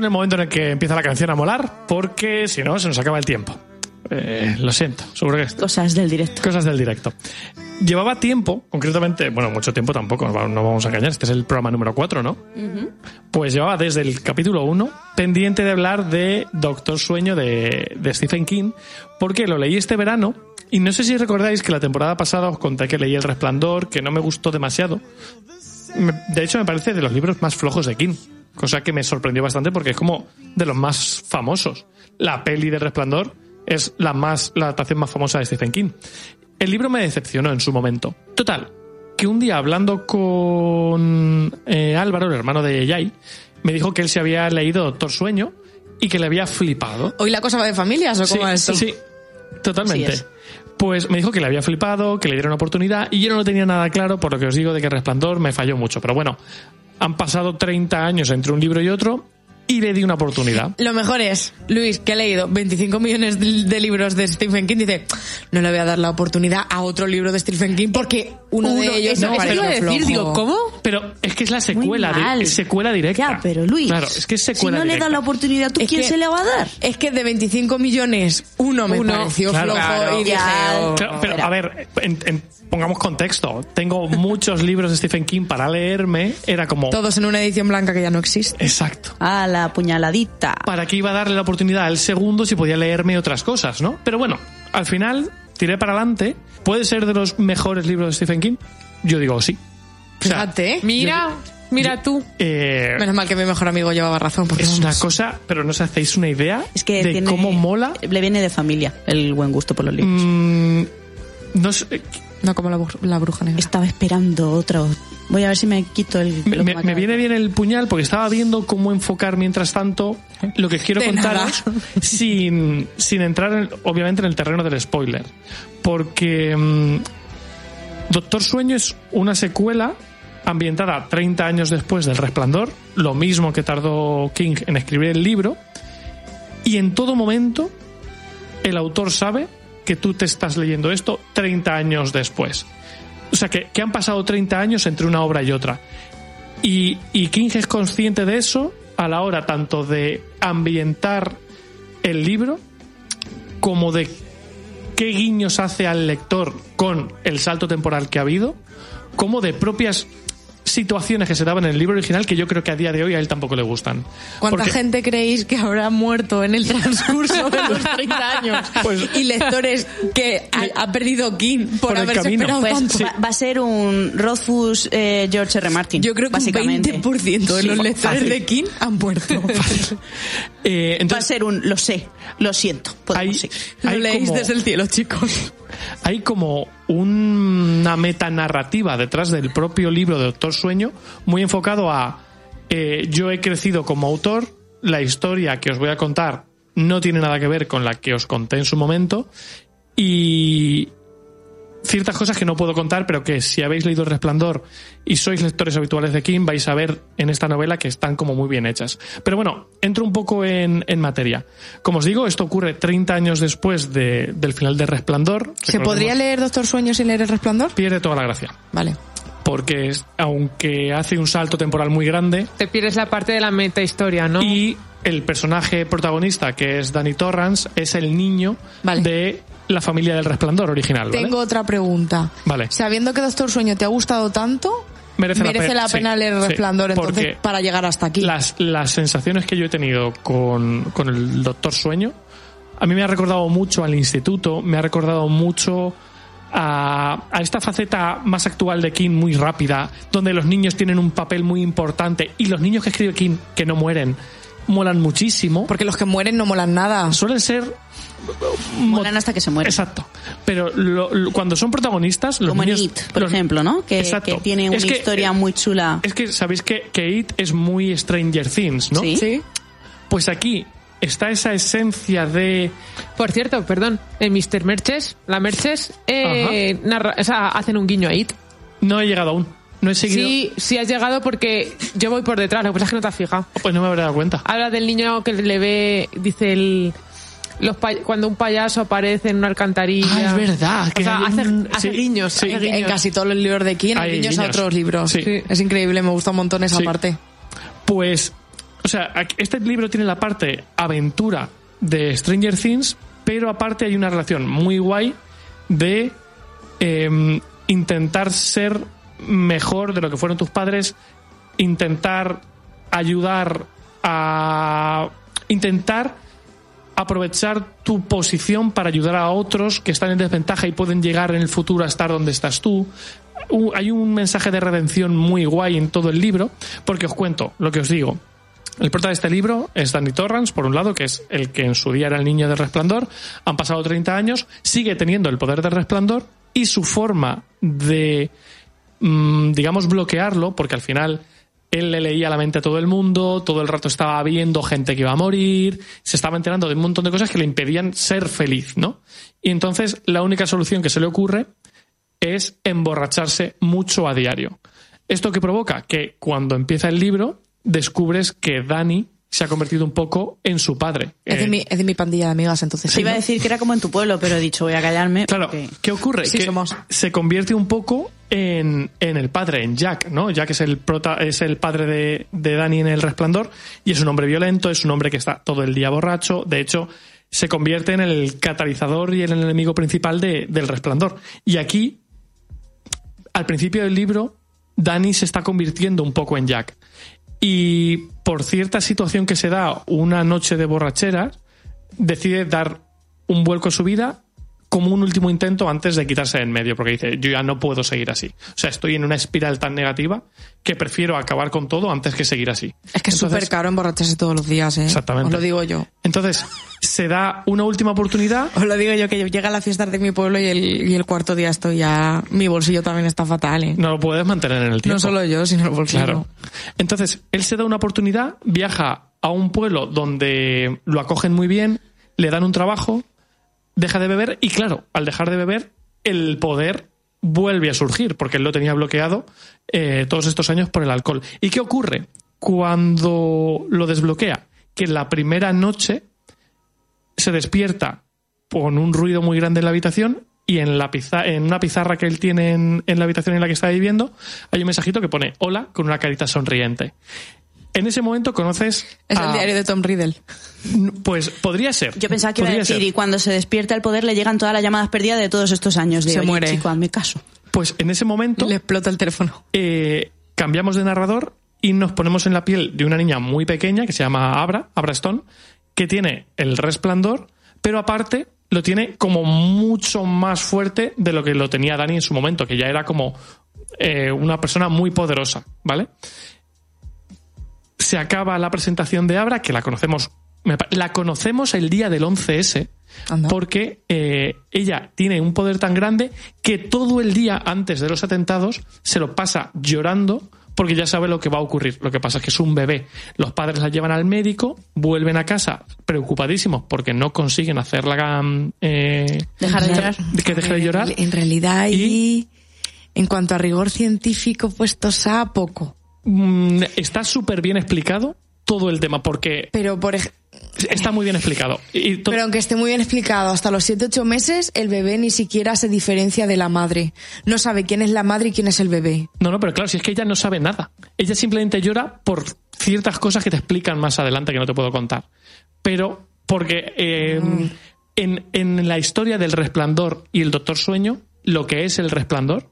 En el momento en el que empieza la canción a molar, porque si no, se nos acaba el tiempo. Eh, lo siento, seguro que Cosas del directo. Cosas del directo. Llevaba tiempo, concretamente, bueno, mucho tiempo tampoco, no vamos a engañar, este es el programa número 4, ¿no? Pues llevaba desde el capítulo 1 pendiente de hablar de Doctor Sueño de, de Stephen King, porque lo leí este verano y no sé si recordáis que la temporada pasada os conté que leí El Resplandor, que no me gustó demasiado. De hecho, me parece de los libros más flojos de King, cosa que me sorprendió bastante porque es como de los más famosos. La peli del Resplandor es la más la adaptación más famosa de Stephen King. El libro me decepcionó en su momento. Total, que un día hablando con eh, Álvaro, el hermano de Yai, me dijo que él se había leído Doctor Sueño y que le había flipado. ¿Hoy la cosa va de familias o Sí, cómo va esto? sí, totalmente. Es. Pues me dijo que le había flipado, que le diera una oportunidad y yo no lo tenía nada claro, por lo que os digo de que Resplandor me falló mucho. Pero bueno, han pasado 30 años entre un libro y otro y le di una oportunidad. Lo mejor es, Luis, que ha leído 25 millones de, libros de Stephen King, dice, no le voy a dar la oportunidad a otro libro de Stephen King porque uno, de ellos me eso iba a decir, flojo. digo, ¿cómo? Pero es que es la secuela, de, es secuela directa. Ya, pero Luis, Claro, es que es si secuela no le da la oportunidad, ¿tú Es quién que- se le va a dar? Es que de 25 millones, uno me Uno, pareció claro. flojo Claro. y dije, oh, Claro, pero a ver, en- en- pongamos contexto. Tengo muchos libros de Stephen King para leerme. Era como... todos en una edición blanca que ya no existe. Exacto. La puñaladita. ¿Para qué iba a darle la oportunidad al segundo si podía leerme otras cosas, no? Pero bueno, al final tiré para adelante. ¿Puede ser de los mejores libros de Stephen King? Yo digo sí. O sea, Fíjate. Mira, mira tú. eh, Menos mal que mi mejor amigo llevaba razón. Porque es una cosa, pero no os hacéis una idea Es que de tiene- cómo mola. Le viene de familia el buen gusto por los libros. Mm, no sé, No como la, bru- la bruja negra. Estaba esperando otro. Voy a ver si me quito el. me, pelo viene bien el puñal porque estaba viendo cómo enfocar mientras tanto lo que quiero contaros sin, sin entrar en- obviamente en el terreno del spoiler. Porque mm, Doctor Sueño es una secuela ambientada 30 años después del Resplandor, lo mismo que tardó King en escribir el libro, y en todo momento el autor sabe que tú te estás leyendo esto 30 años después. O sea, que, que han pasado 30 años entre una obra y otra. Y, y King es consciente de eso a la hora tanto de ambientar el libro como de qué guiños hace al lector con el salto temporal que ha habido, como de propias situaciones que se daban en el libro original que yo creo que a día de hoy a él tampoco le gustan. ¿Cuánta Porque- gente creéis que habrá muerto en el transcurso de los 30 años? Pues- y lectores que ha, ha perdido King por, Por haberse esperado Pues tanto. va, va a ser un Rothfuss eh, George R. Martin. Yo creo que un básicamente. 20% de Sí. los lectores fácil. de King han muerto. Eh, Va a entonces, ser un lo sé, lo siento. Podemos hay, seguir. Lo hay leéis como- desde el cielo, chicos. Hay como una metanarrativa detrás del propio libro de Doctor Sueño, muy enfocado a eh, yo he crecido como autor, la historia que os voy a contar no tiene nada que ver con la que os conté en su momento y ciertas cosas que no puedo contar, pero que si habéis leído El Resplandor y sois lectores habituales de King, vais a ver en esta novela que están como muy bien hechas. Pero bueno, entro un poco en, en materia. Como os digo, esto ocurre 30 años después de- del final de Resplandor. ¿Se podría leer Doctor Sueño sin leer El Resplandor? Pierde toda la gracia. Vale. Porque aunque hace un salto temporal muy grande Te pierdes la parte de la meta historia, ¿no? y el personaje protagonista, que es Danny Torrance, es el niño Vale. de la familia del Resplandor original. ¿vale? Tengo otra pregunta. Vale. Sabiendo que Doctor Sueño te ha gustado tanto, Merece, la sí, pena leer El sí, Resplandor entonces porque para llegar hasta aquí. Las, las sensaciones que yo he tenido con, con el Doctor Sueño, a mí me ha recordado mucho al instituto, me ha recordado mucho a, a esta faceta más actual de King, muy rápida, donde los niños tienen un papel muy importante y los niños que escribe King, que no mueren, molan muchísimo. Porque los que mueren no molan nada. Suelen ser Molan hasta que se mueren. Exacto. Pero lo- lo- cuando son protagonistas, los Como en. It, por los- ejemplo, ¿no? Que, Exacto. que tiene una Es que, historia eh, muy chula. Es que sabéis que, que It es muy Stranger Things, ¿no? Sí. Sí. Pues aquí está esa esencia de. Por cierto, perdón, en Mr. Merches, la Merches, eh, narra- o sea, hacen un guiño a IT. No he llegado aún. No he seguido. Sí, sí has llegado porque yo voy por detrás, lo que pasa es que no te has fijado. Pues no me habré dado cuenta. Habla del niño que le ve, dice el... Los pay- cuando un payaso aparece en una alcantarilla. Ah, es verdad, O que sea, hay hace, un- hace sí, guiños. sí. hace En, casi todos los libros de King hay guiños a otros libros. Sí. Es increíble, me gusta un montón esa Sí. parte. Pues. O sea, este libro tiene la parte aventura de Stranger Things, pero aparte hay una relación muy guay de em, intentar ser mejor de lo que fueron tus padres, intentar ayudar a. intentar aprovechar tu posición para ayudar a otros que están en desventaja y pueden llegar en el futuro a estar donde estás tú. Hay un mensaje de redención muy guay en todo el libro, porque os cuento lo que os digo. El prota de este libro es Danny Torrance, por un lado, que es el que en su día era el niño del resplandor. Han pasado 30 años, sigue teniendo el poder del resplandor y su forma de, mm, digamos, bloquearlo, porque al final él le leía la mente a todo el mundo, todo el rato estaba viendo gente que iba a morir, se estaba enterando de un montón de cosas que le impedían ser feliz, ¿no? Y entonces la única solución que se le ocurre es emborracharse mucho a diario. Esto que provoca que cuando empieza el libro descubres que Dani se ha convertido un poco en su padre. Es, de Eh, mi, es de mi pandilla de amigas, entonces. Se sí, iba a decir que era como en tu pueblo, pero he dicho, voy a callarme. Claro, porque- ¿qué ocurre? Sí, que somos. se convierte un poco en, en el padre, en Jack, ¿no? Jack es el prota, es el padre de, de Danny en El Resplandor y es un hombre violento, es un hombre que está todo el día borracho. De hecho, se convierte en el catalizador y en el enemigo principal de- del Resplandor. Y aquí, al principio del libro, Danny se está convirtiendo un poco en Jack. Y por cierta situación que se da una noche de borrachera, decide dar un vuelco a su vida, como un último intento antes de quitarse de en medio, porque dice, yo ya no puedo seguir así. O sea, estoy en una espiral tan negativa que prefiero acabar con todo antes que seguir así. Es que es súper caro emborracharse todos los días, ¿eh? Exactamente. Os lo digo yo. Entonces, se da una última oportunidad. Os lo digo yo, que llega a la fiesta de mi pueblo y el, y el cuarto día estoy ya... Mi bolsillo también está fatal, ¿eh? No lo puedes mantener en el tiempo. No solo yo, sino el bolsillo. Claro. Entonces, él se da una oportunidad, viaja a un pueblo donde lo acogen muy bien, le dan un trabajo, deja de beber y claro, al dejar de beber, el poder vuelve a surgir, porque él lo tenía bloqueado eh, todos estos años por el alcohol. ¿Y qué ocurre cuando lo desbloquea? Que la primera noche se despierta con un ruido muy grande en la habitación y en, la pizarra, en una pizarra que él tiene en, en la habitación en la que está viviendo hay un mensajito que pone hola con una carita sonriente. En ese momento conoces. Es a- el diario de Tom Riddle. Pues podría ser. Yo pensaba que iba a Podría decir, ser. y cuando se despierta el poder le llegan todas las llamadas perdidas de todos estos años. De, Se "Oye, muere. chico, hazme caso. Pues en ese momento Le explota el teléfono. eh, cambiamos de narrador y nos ponemos en la piel de una niña muy pequeña que se llama Abra, Abra Stone, que tiene el resplandor, pero aparte lo tiene como mucho más fuerte de lo que lo tenía Dani en su momento, que ya era como eh, una persona muy poderosa, ¿vale? Se acaba la presentación de Abra, que la conocemos, la conocemos el día del 11S, Anda. porque eh, ella tiene un poder tan grande que todo el día antes de los atentados se lo pasa llorando porque ya sabe lo que va a ocurrir. Lo que pasa es que es un bebé. Los padres la llevan al médico, vuelven a casa preocupadísimos porque no consiguen hacerla eh, Dejar de llorar. que deje de llorar. En realidad, ahí, en cuanto a rigor científico, puestos a poco. Mm, está súper bien explicado todo el tema porque Pero, por ej- está muy bien explicado. Y to- pero aunque esté muy bien explicado, hasta los 7-8 meses el bebé ni siquiera se diferencia de la madre. No sabe quién es la madre y quién es el bebé. No, no, pero claro, si es que ella no sabe nada. Ella simplemente llora por ciertas cosas que te explican más adelante que no te puedo contar. Pero porque eh, en, en la historia del resplandor y el doctor sueño, lo que es el resplandor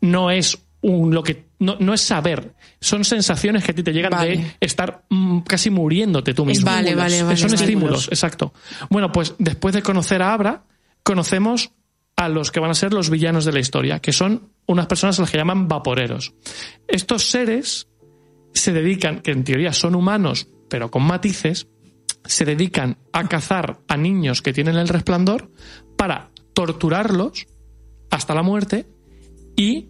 no es un, lo que no, no es saber, son sensaciones que a ti te llegan Vale. de estar mm, casi muriéndote tú mismo. Vale, vale, vale, Son estímulos, exacto. Bueno, pues después de conocer a Abra, conocemos a los que van a ser los villanos de la historia, que son unas personas a las que llaman vaporeros. Estos seres se dedican, que en teoría son humanos, pero con matices, se dedican a cazar a niños que tienen el resplandor para torturarlos hasta la muerte y,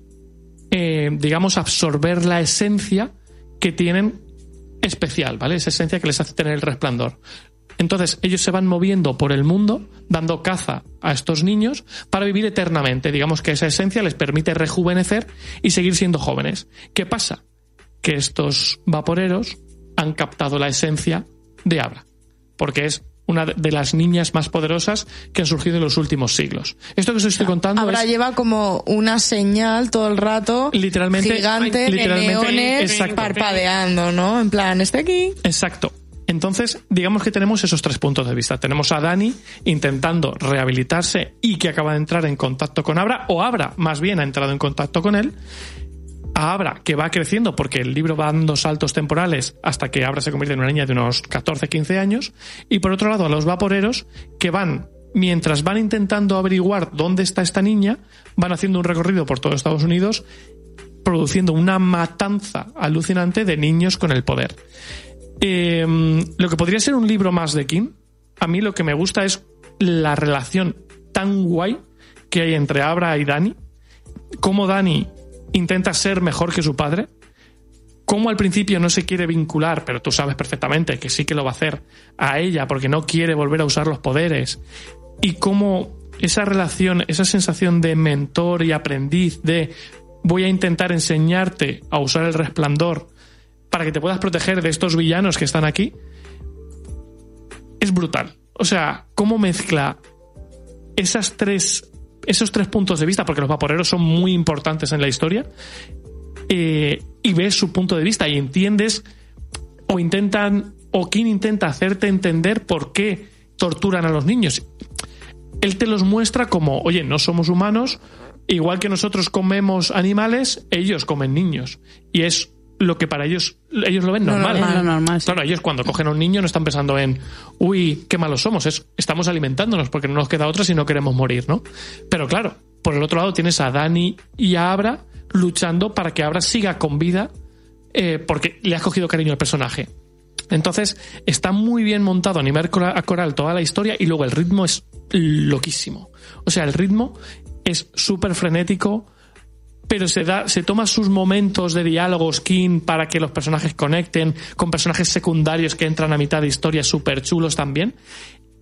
eh, digamos, absorber la esencia que tienen especial, ¿vale? Esa esencia que les hace tener el resplandor. Entonces, ellos se van moviendo por el mundo, dando caza a estos niños para vivir eternamente. Digamos que esa esencia les permite rejuvenecer y seguir siendo jóvenes. ¿Qué pasa? Que estos vaporeros han captado la esencia de Abra, porque es una de las niñas más poderosas que han surgido en los últimos siglos. Esto que os estoy contando Ahora es lleva como una señal todo el rato Literalmente- gigante literalmente, de neones exacto. parpadeando, ¿no? En plan, está aquí. Exacto. Entonces, digamos que tenemos esos tres puntos de vista. Tenemos a Dani intentando rehabilitarse y que acaba de entrar en contacto con Abra, o Abra más bien ha entrado en contacto con él. A Abra, que va creciendo porque el libro va dando saltos temporales hasta que Abra se convierte en una niña de unos 14, 15 años. Y por otro lado, a los vaporeros que van, mientras van intentando averiguar dónde está esta niña, van haciendo un recorrido por todo Estados Unidos, produciendo una matanza alucinante de niños con el poder. Eh, lo que podría ser un libro más de King, a mí lo que me gusta es la relación tan guay que hay entre Abra y Dani, cómo Dani intenta ser mejor que su padre, cómo al principio no se quiere vincular, pero tú sabes perfectamente que sí que lo va a hacer a ella porque no quiere volver a usar los poderes, y cómo esa relación, esa sensación de mentor y aprendiz, de voy a intentar enseñarte a usar el resplandor para que te puedas proteger de estos villanos que están aquí, es brutal. O sea, cómo mezcla esas tres, esos tres puntos de vista, porque los vaporeros son muy importantes en la historia, eh, y ves su punto de vista y entiendes o intentan o quien intenta hacerte entender por qué torturan a los niños. Él te los muestra como, oye, no somos humanos, igual que nosotros comemos animales, ellos comen niños. Y es lo que para ellos ellos lo ven normal. normal. Es lo normal, sí. Claro, ellos cuando cogen a un niño no están pensando en, uy, qué malos somos, es, estamos alimentándonos porque no nos queda otra si no queremos morir, ¿no? Pero claro, por el otro lado tienes a Dani y a Abra luchando para que Abra siga con vida eh, porque le has cogido cariño al personaje. Entonces, está muy bien montado a nivel cora- coral toda la historia y luego el ritmo es loquísimo. O sea, el ritmo es súper frenético, pero se da, se toma sus momentos de diálogos King para que los personajes conecten con personajes secundarios que entran a mitad de historias súper chulos también.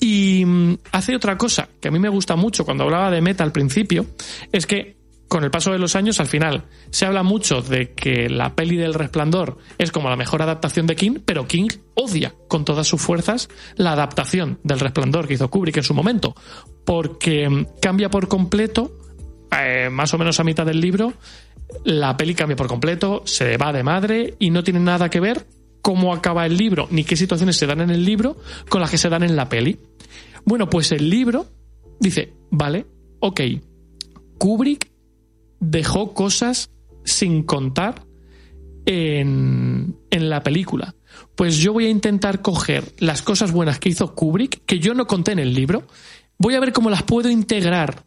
Y mm, hace otra cosa que a mí me gusta mucho cuando hablaba de meta al principio, es que con el paso de los años, al final, se habla mucho de que la peli del resplandor es como la mejor adaptación de King, pero King odia con todas sus fuerzas la adaptación del resplandor que hizo Kubrick en su momento, porque mm, cambia por completo, eh, más o menos a mitad del libro, la peli cambia por completo, se va de madre y no tiene nada que ver cómo acaba el libro, ni qué situaciones se dan en el libro con las que se dan en la peli. Bueno, pues el libro dice, vale, ok, Kubrick dejó cosas sin contar en, en la película. Pues yo voy a intentar coger las cosas buenas que hizo Kubrick, que yo no conté en el libro, voy a ver cómo las puedo integrar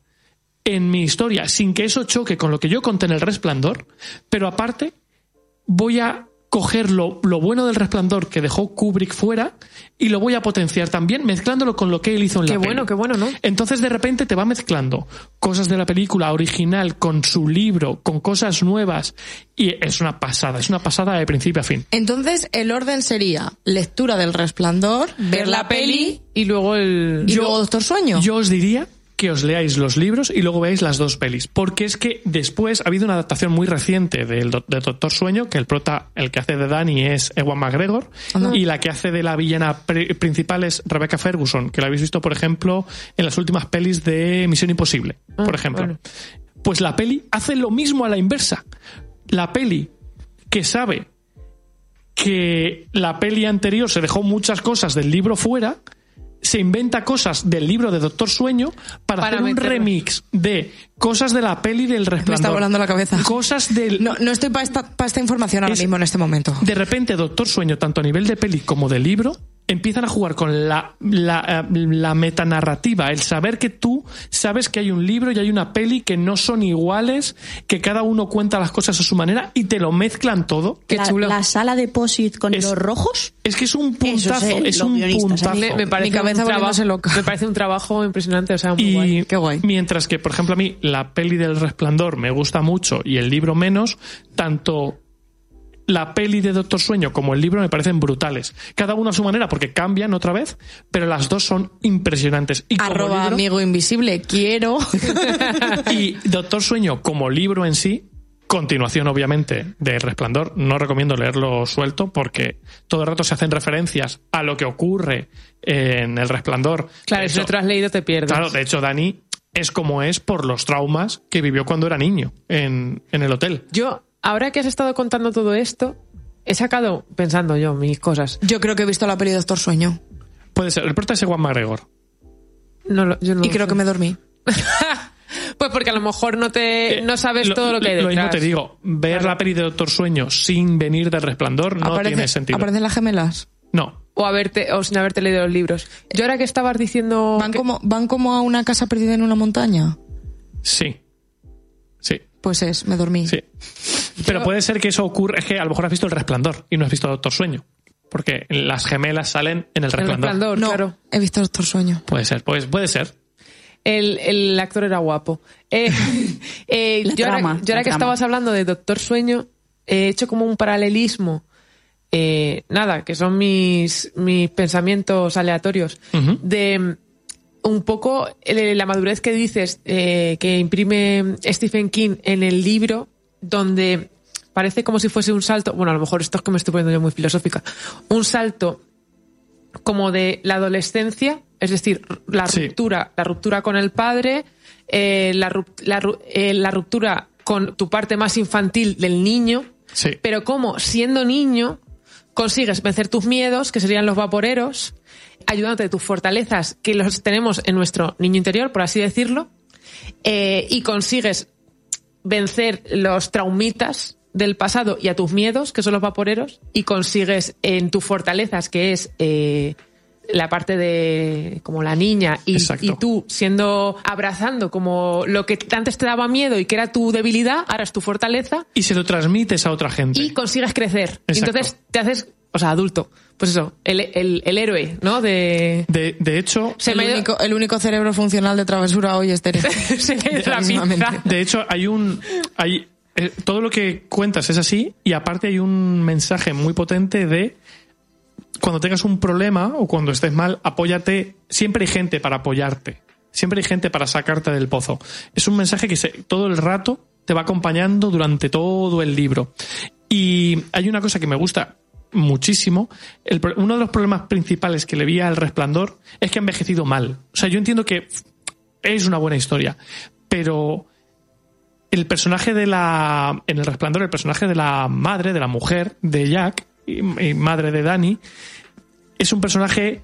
en mi historia sin que eso choque con lo que yo conté en el resplandor, pero aparte voy a coger lo, lo bueno del resplandor que dejó Kubrick fuera y lo voy a potenciar también mezclándolo con lo que él hizo en Qué la peli. bueno, qué bueno, ¿no? Entonces de repente te va mezclando cosas de la película original con su libro, con cosas nuevas y es una pasada, es una pasada de principio a fin. Entonces, el orden sería lectura del resplandor, ver la peli y luego el. y luego Doctor Sueño. Yo os diría que os leáis los libros y luego veáis las dos pelis, porque es que después ha habido una adaptación muy reciente del, Do- del Doctor Sueño, que el prota, el que hace de Danny es Ewan McGregor, y la que hace de la villana pri- principal es Rebecca Ferguson, que la habéis visto, por ejemplo, en las últimas pelis de Misión Imposible, Ah, por ejemplo. bueno. Pues la peli hace lo mismo a la inversa. La peli que sabe que la peli anterior se dejó muchas cosas del libro fuera, se inventa cosas del libro de Doctor Sueño para, Para hacer un meterlo. remix de cosas de la peli del resplandor. Me está volando la cabeza. Cosas del... No, no estoy para esta, pa' esta información ahora Es- mismo en este momento. De repente, Doctor Sueño, tanto a nivel de peli como de libro, empiezan a jugar con la, la, eh, la metanarrativa, el saber que tú sabes que hay un libro y hay una peli que no son iguales, que cada uno cuenta las cosas a su manera y te lo mezclan todo. la, la sala de POSIT con los rojos. Es que es un puntazo, es, un guionistas, puntazo. ¿eh? Me, me parece Mi cabeza un trabajo, loca. me parece un trabajo impresionante, o sea, muy Y guay. mientras que, por ejemplo, a mí la peli del resplandor me gusta mucho y el libro menos, tanto la peli de Doctor Sueño como el libro me parecen brutales. Cada uno a su manera, porque cambian otra vez, pero las dos son impresionantes. Y Arroba libro- amigo invisible, quiero. y Doctor Sueño como libro en sí, continuación obviamente de Resplandor, no recomiendo leerlo suelto porque todo el rato se hacen referencias a lo que ocurre en el Resplandor. Claro, si hecho- te lo has leído te pierdes. Claro, de hecho Dani es como es por los traumas que vivió cuando era niño en, en el hotel. Yo, ahora que has estado contando todo esto, he sacado, pensando yo, mis cosas. Yo creo que he visto la peli Doctor Sueño. Puede ser, el prota es Juan McGregor. No, lo- yo no Y lo creo sé. que me dormí. Pues porque a lo mejor no te no sabes todo lo que hay Eh, Lo detrás. mismo te digo, ver la peli de Doctor Sueño sin venir del Resplandor no Aparece- tiene sentido. ¿Aparecen las gemelas? No. O haberte, o sin haberte leído los libros. Yo ahora que estabas diciendo. ¿Van como, ¿Van como a una casa perdida en una montaña? Sí. Sí. Pues es, me dormí. Sí. Pero puede ser que eso ocurra, es que a lo mejor has visto el resplandor y no has visto Doctor Sueño. Porque las gemelas salen en el resplandor. no, he visto Doctor Sueño. Puede ser, pues puede ser. El, el actor era guapo. Eh, eh, La yo, trama, ahora, yo ahora la que trama. estabas hablando de Doctor Sueño, he hecho como un paralelismo. eh, nada, que son mis, mis pensamientos aleatorios. De un poco la madurez que dices eh, que imprime Stephen King en el libro, donde parece como si fuese un salto. Bueno, a lo mejor esto es que me estoy poniendo yo muy filosófica. Un salto como de la adolescencia, es decir, la Sí. ruptura, la ruptura con el padre, eh, la, la eh, la ruptura con tu parte más infantil del niño, Sí. pero como siendo niño consigues vencer tus miedos, que serían los vaporeros, ayudándote de tus fortalezas, que los tenemos en nuestro niño interior, por así decirlo, eh, y consigues vencer los traumitas del pasado y a tus miedos, que son los vaporeros, y consigues en tus fortalezas, que es eh, la parte de como la niña, y, tú siendo abrazando como lo que antes te daba miedo y que era tu debilidad, ahora es tu fortaleza, Y se lo transmites a otra gente. y consigues crecer. Exacto. entonces te haces, o sea, adulto. Pues eso, el, el, el héroe, ¿no? De... De, de hecho, Se el, me ha ido- único, el único cerebro funcional de travesura hoy es Tere. se me pinza. de hecho hay un hay eh, todo lo que cuentas es así y aparte hay un mensaje muy potente de cuando tengas un problema o cuando estés mal, apóyate. Siempre hay gente para apoyarte. Siempre hay gente para sacarte del pozo. Es un mensaje que se- todo el rato te va acompañando durante todo el libro. Y hay una cosa que me gusta muchísimo. El uno de los problemas principales que le vi al resplandor es que ha envejecido mal. O sea, yo entiendo que es una buena historia, pero el personaje de la. En el resplandor, el personaje de la madre, de la mujer de Jack, y, y madre de Danny, es un personaje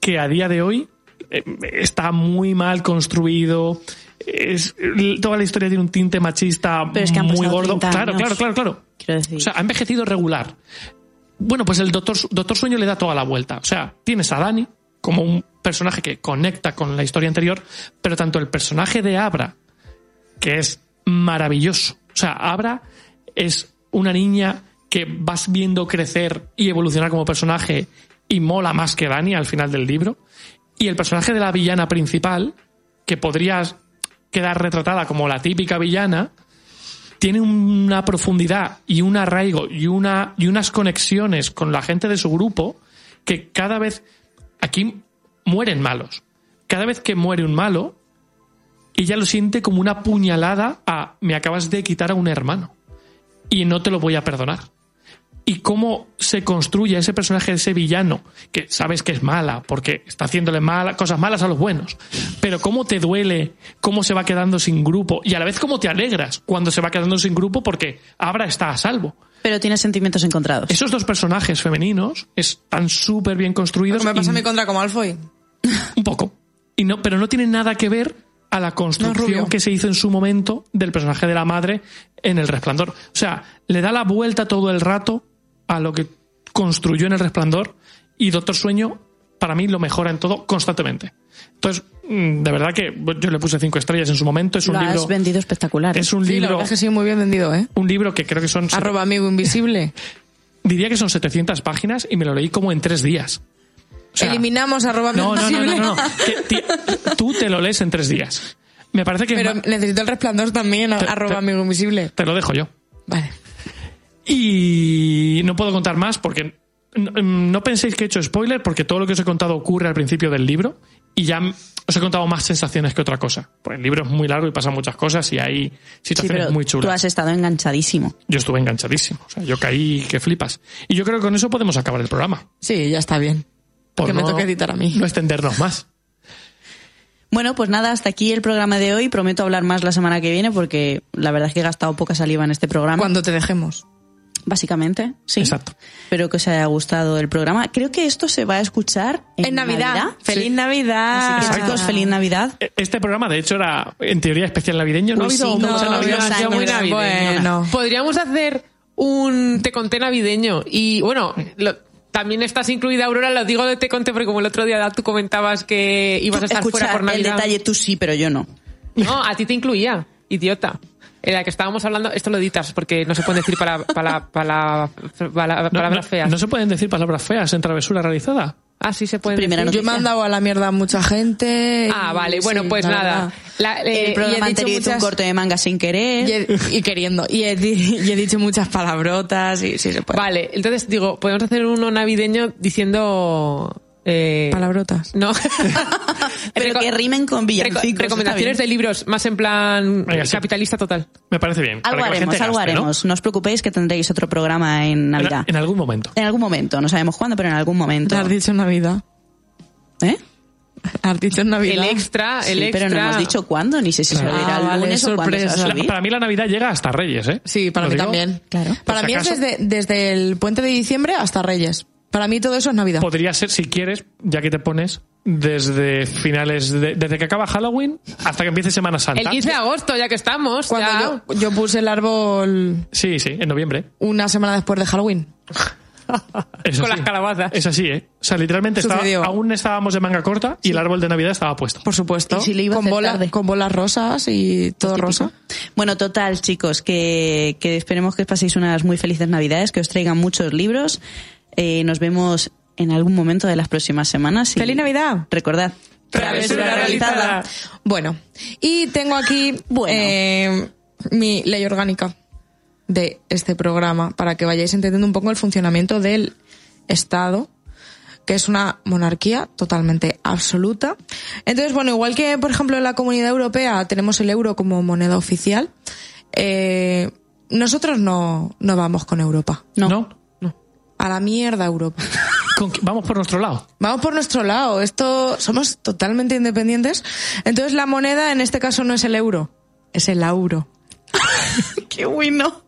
que a día de hoy eh, está muy mal construido. Es, toda la historia tiene un tinte machista Pero es que han muy gordo. 30 Claro, claro, claro, claro. Quiero decir. O sea, ha envejecido regular. Bueno, pues el Doctor, Doctor Sueño le da toda la vuelta. O sea, tienes a Dani como un personaje que conecta con la historia anterior, pero tanto el personaje de Abra, que es maravilloso. O sea, Abra es una niña que vas viendo crecer y evolucionar como personaje y mola más que Dani al final del libro. Y el personaje de la villana principal, que podría quedar retratada como la típica villana, tiene una profundidad y un arraigo y, una, y unas conexiones con la gente de su grupo que cada vez aquí mueren malos. Cada vez que muere un malo, ella lo siente como una puñalada a me acabas de quitar a un hermano y no te lo voy a perdonar. Y cómo se construye ese personaje, ese villano, que sabes que es mala, porque está haciéndole mala, cosas malas a los buenos. Pero cómo te duele, cómo se va quedando sin grupo, y a la vez cómo te alegras cuando se va quedando sin grupo porque Abra está a salvo. Pero tienes sentimientos encontrados. Esos dos personajes femeninos están súper bien construidos. me pasa y- a mí contra como Alfoy. un poco. Y no, pero no tiene nada que ver a la construcción que se hizo en su momento del personaje de la madre en El Resplandor. O sea, le da la vuelta todo el rato a lo que construyó en El Resplandor y Doctor Sueño, para mí, lo mejora en todo constantemente. Entonces, mm, de verdad que yo le puse cinco estrellas en su momento. Es un Lo libro. has vendido espectacular. Es un Sí, la libro. verdad es que sí, muy bien vendido, ¿eh? Un libro que creo que son. Arroba amigo invisible. Diría que son 700 páginas y me lo leí como en tres días. O sea, Eliminamos arroba amigo no, no, no, no, invisible. no, no. Que, tía, tú te lo lees en tres días. Me parece que Pero necesito el resplandor también, Te- arroba te- amigo invisible. te lo dejo yo. Vale. Y no puedo contar más porque no, no penséis que he hecho spoiler porque todo lo que os he contado ocurre al principio del libro y ya os he contado más sensaciones que otra cosa. Pues el libro es muy largo y pasan muchas cosas y hay Sí, situaciones pero muy tú chulas. has estado enganchadísimo. Yo estuve enganchadísimo. O sea, yo caí que flipas. Y yo creo que con eso podemos acabar el programa. Sí, ya está bien. Por que me toque editar a mí. No extendernos más. Bueno, pues nada, hasta aquí el programa de hoy. Prometo hablar más la semana que viene porque la verdad es que he gastado poca saliva en este programa. Cuando te dejemos. Básicamente, sí. Exacto. Espero que os haya gustado el programa. Creo que esto se va a escuchar en, En Navidad. Feliz Navidad. Así que, Exacto. chicos, feliz Navidad. Este programa, de hecho, era en teoría especial navideño. ¿No ha habido sí, no, muy navideño. Bueno. Podríamos hacer un te conté navideño y bueno, lo- también estás incluida Aurora, lo digo de te conté porque como el otro día tú comentabas que ibas a estar Escucha, fuera por el Navidad. detalle tú sí, pero yo no. No, a ti te incluía, idiota. En la que estábamos hablando, esto lo editas porque no se pueden decir para, para, para, para- No, palabras no- feas. no se pueden decir palabras feas en travesura realizada. Ah, sí se pueden Primera decir. Yo me he mandado a la mierda a mucha gente. Ah, y vale, bueno, sí, pues la nada. La- eh, el y programa he dicho anterior hizo un muchas- corte de manga sin querer. Y, he- y queriendo. Y he, y he dicho muchas palabrotas y sí se puede. Vale, entonces digo, podemos hacer uno navideño diciendo... Eh, Palabrotas. No. Pero que rimen con villancicos. reco- recomendaciones de libros más en plan Venga, sí. capitalista total. Me parece bien. Algo haremos, gente algo gaste, haremos. No os preocupéis que tendréis otro programa en Navidad. en algún momento. En algún momento, no sabemos cuándo, pero en algún momento. Has dicho Navidad. ¿Eh? Has dicho Navidad. El extra, el Sí, extra. pero no hemos dicho cuándo, ni sé si se Claro. subirá Ah, vale, lunes o cuándo va a para mí la Navidad llega hasta Reyes, ¿eh? Sí, para Lo mí digo. también. Claro. Para Por mí es desde, desde el puente de diciembre hasta Reyes. Para mí todo eso es Navidad. Podría ser, si quieres, ya que te pones, desde finales, de- desde que acaba Halloween hasta que empiece Semana Santa. El 15 de agosto, ya que estamos. ya. Cuando yo, yo puse el árbol Sí, sí, en noviembre. una semana después de Halloween. Eso Con sí. las calabazas. Es así, ¿eh? O sea, literalmente estaba- aún estábamos de manga corta y el árbol de Navidad estaba puesto. Por supuesto. Y si le iba con, bola- con bolas rosas y todo Típico. rosa. Bueno, total, chicos, que, que esperemos que os paséis unas muy felices Navidades, que os traigan muchos libros. Eh, nos vemos en algún momento de las próximas semanas. y ¡Feliz Navidad! Recordad. Travesura realizada. Bueno, y tengo aquí Bueno. eh, mi ley orgánica de este programa para que vayáis entendiendo un poco el funcionamiento del Estado, que es una monarquía totalmente absoluta. Entonces, bueno, igual que, por ejemplo, en la Comunidad Europea tenemos el euro como moneda oficial, eh, nosotros no, no vamos con Europa. No. ¿No? A la mierda Europa. Con- Vamos por nuestro lado. Vamos por nuestro lado. Esto somos totalmente independientes. Entonces la moneda en este caso no es el euro, es el euro. ¡Qué bueno!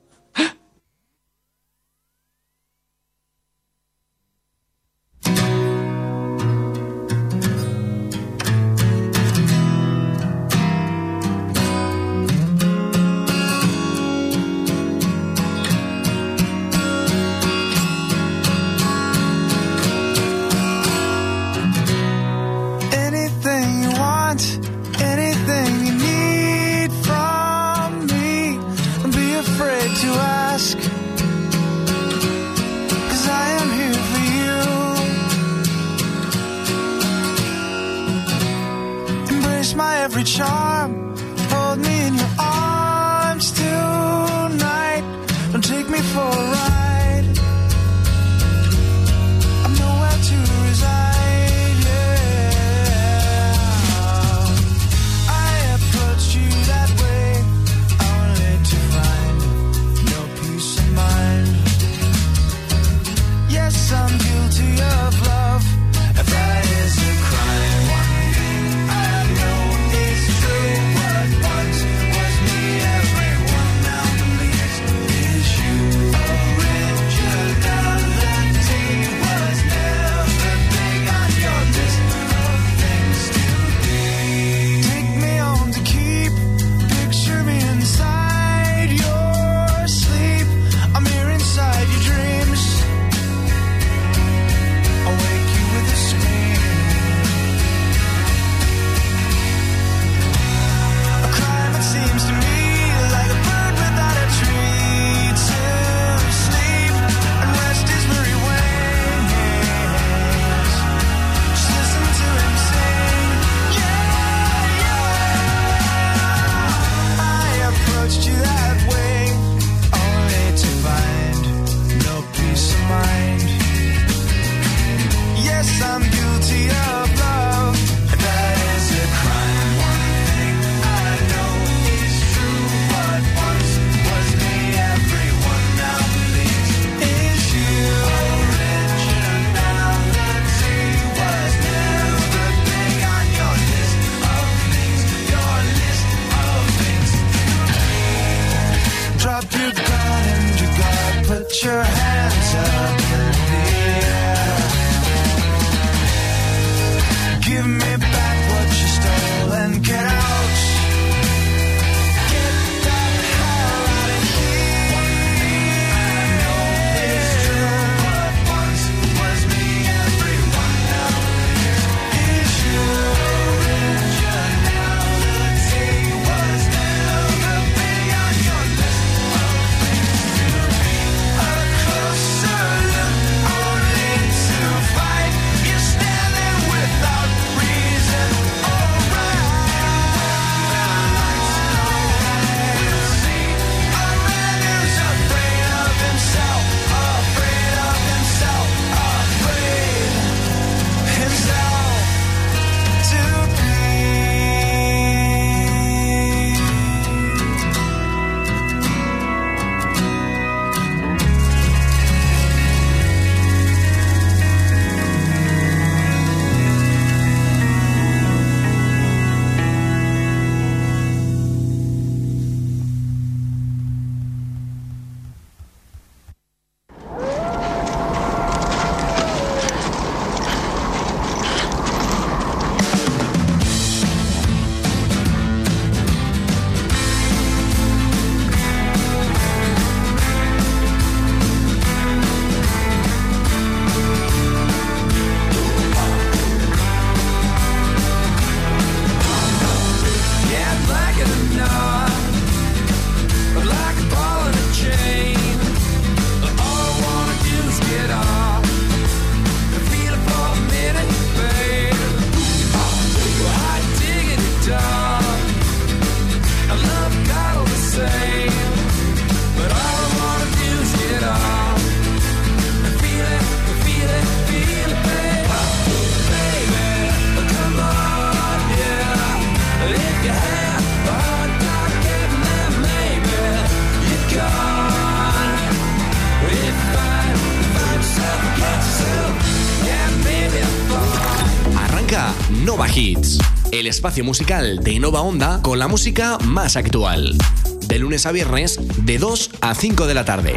El espacio musical de Nova Onda con la música más actual. De lunes a viernes, de 2 a 5 de la tarde.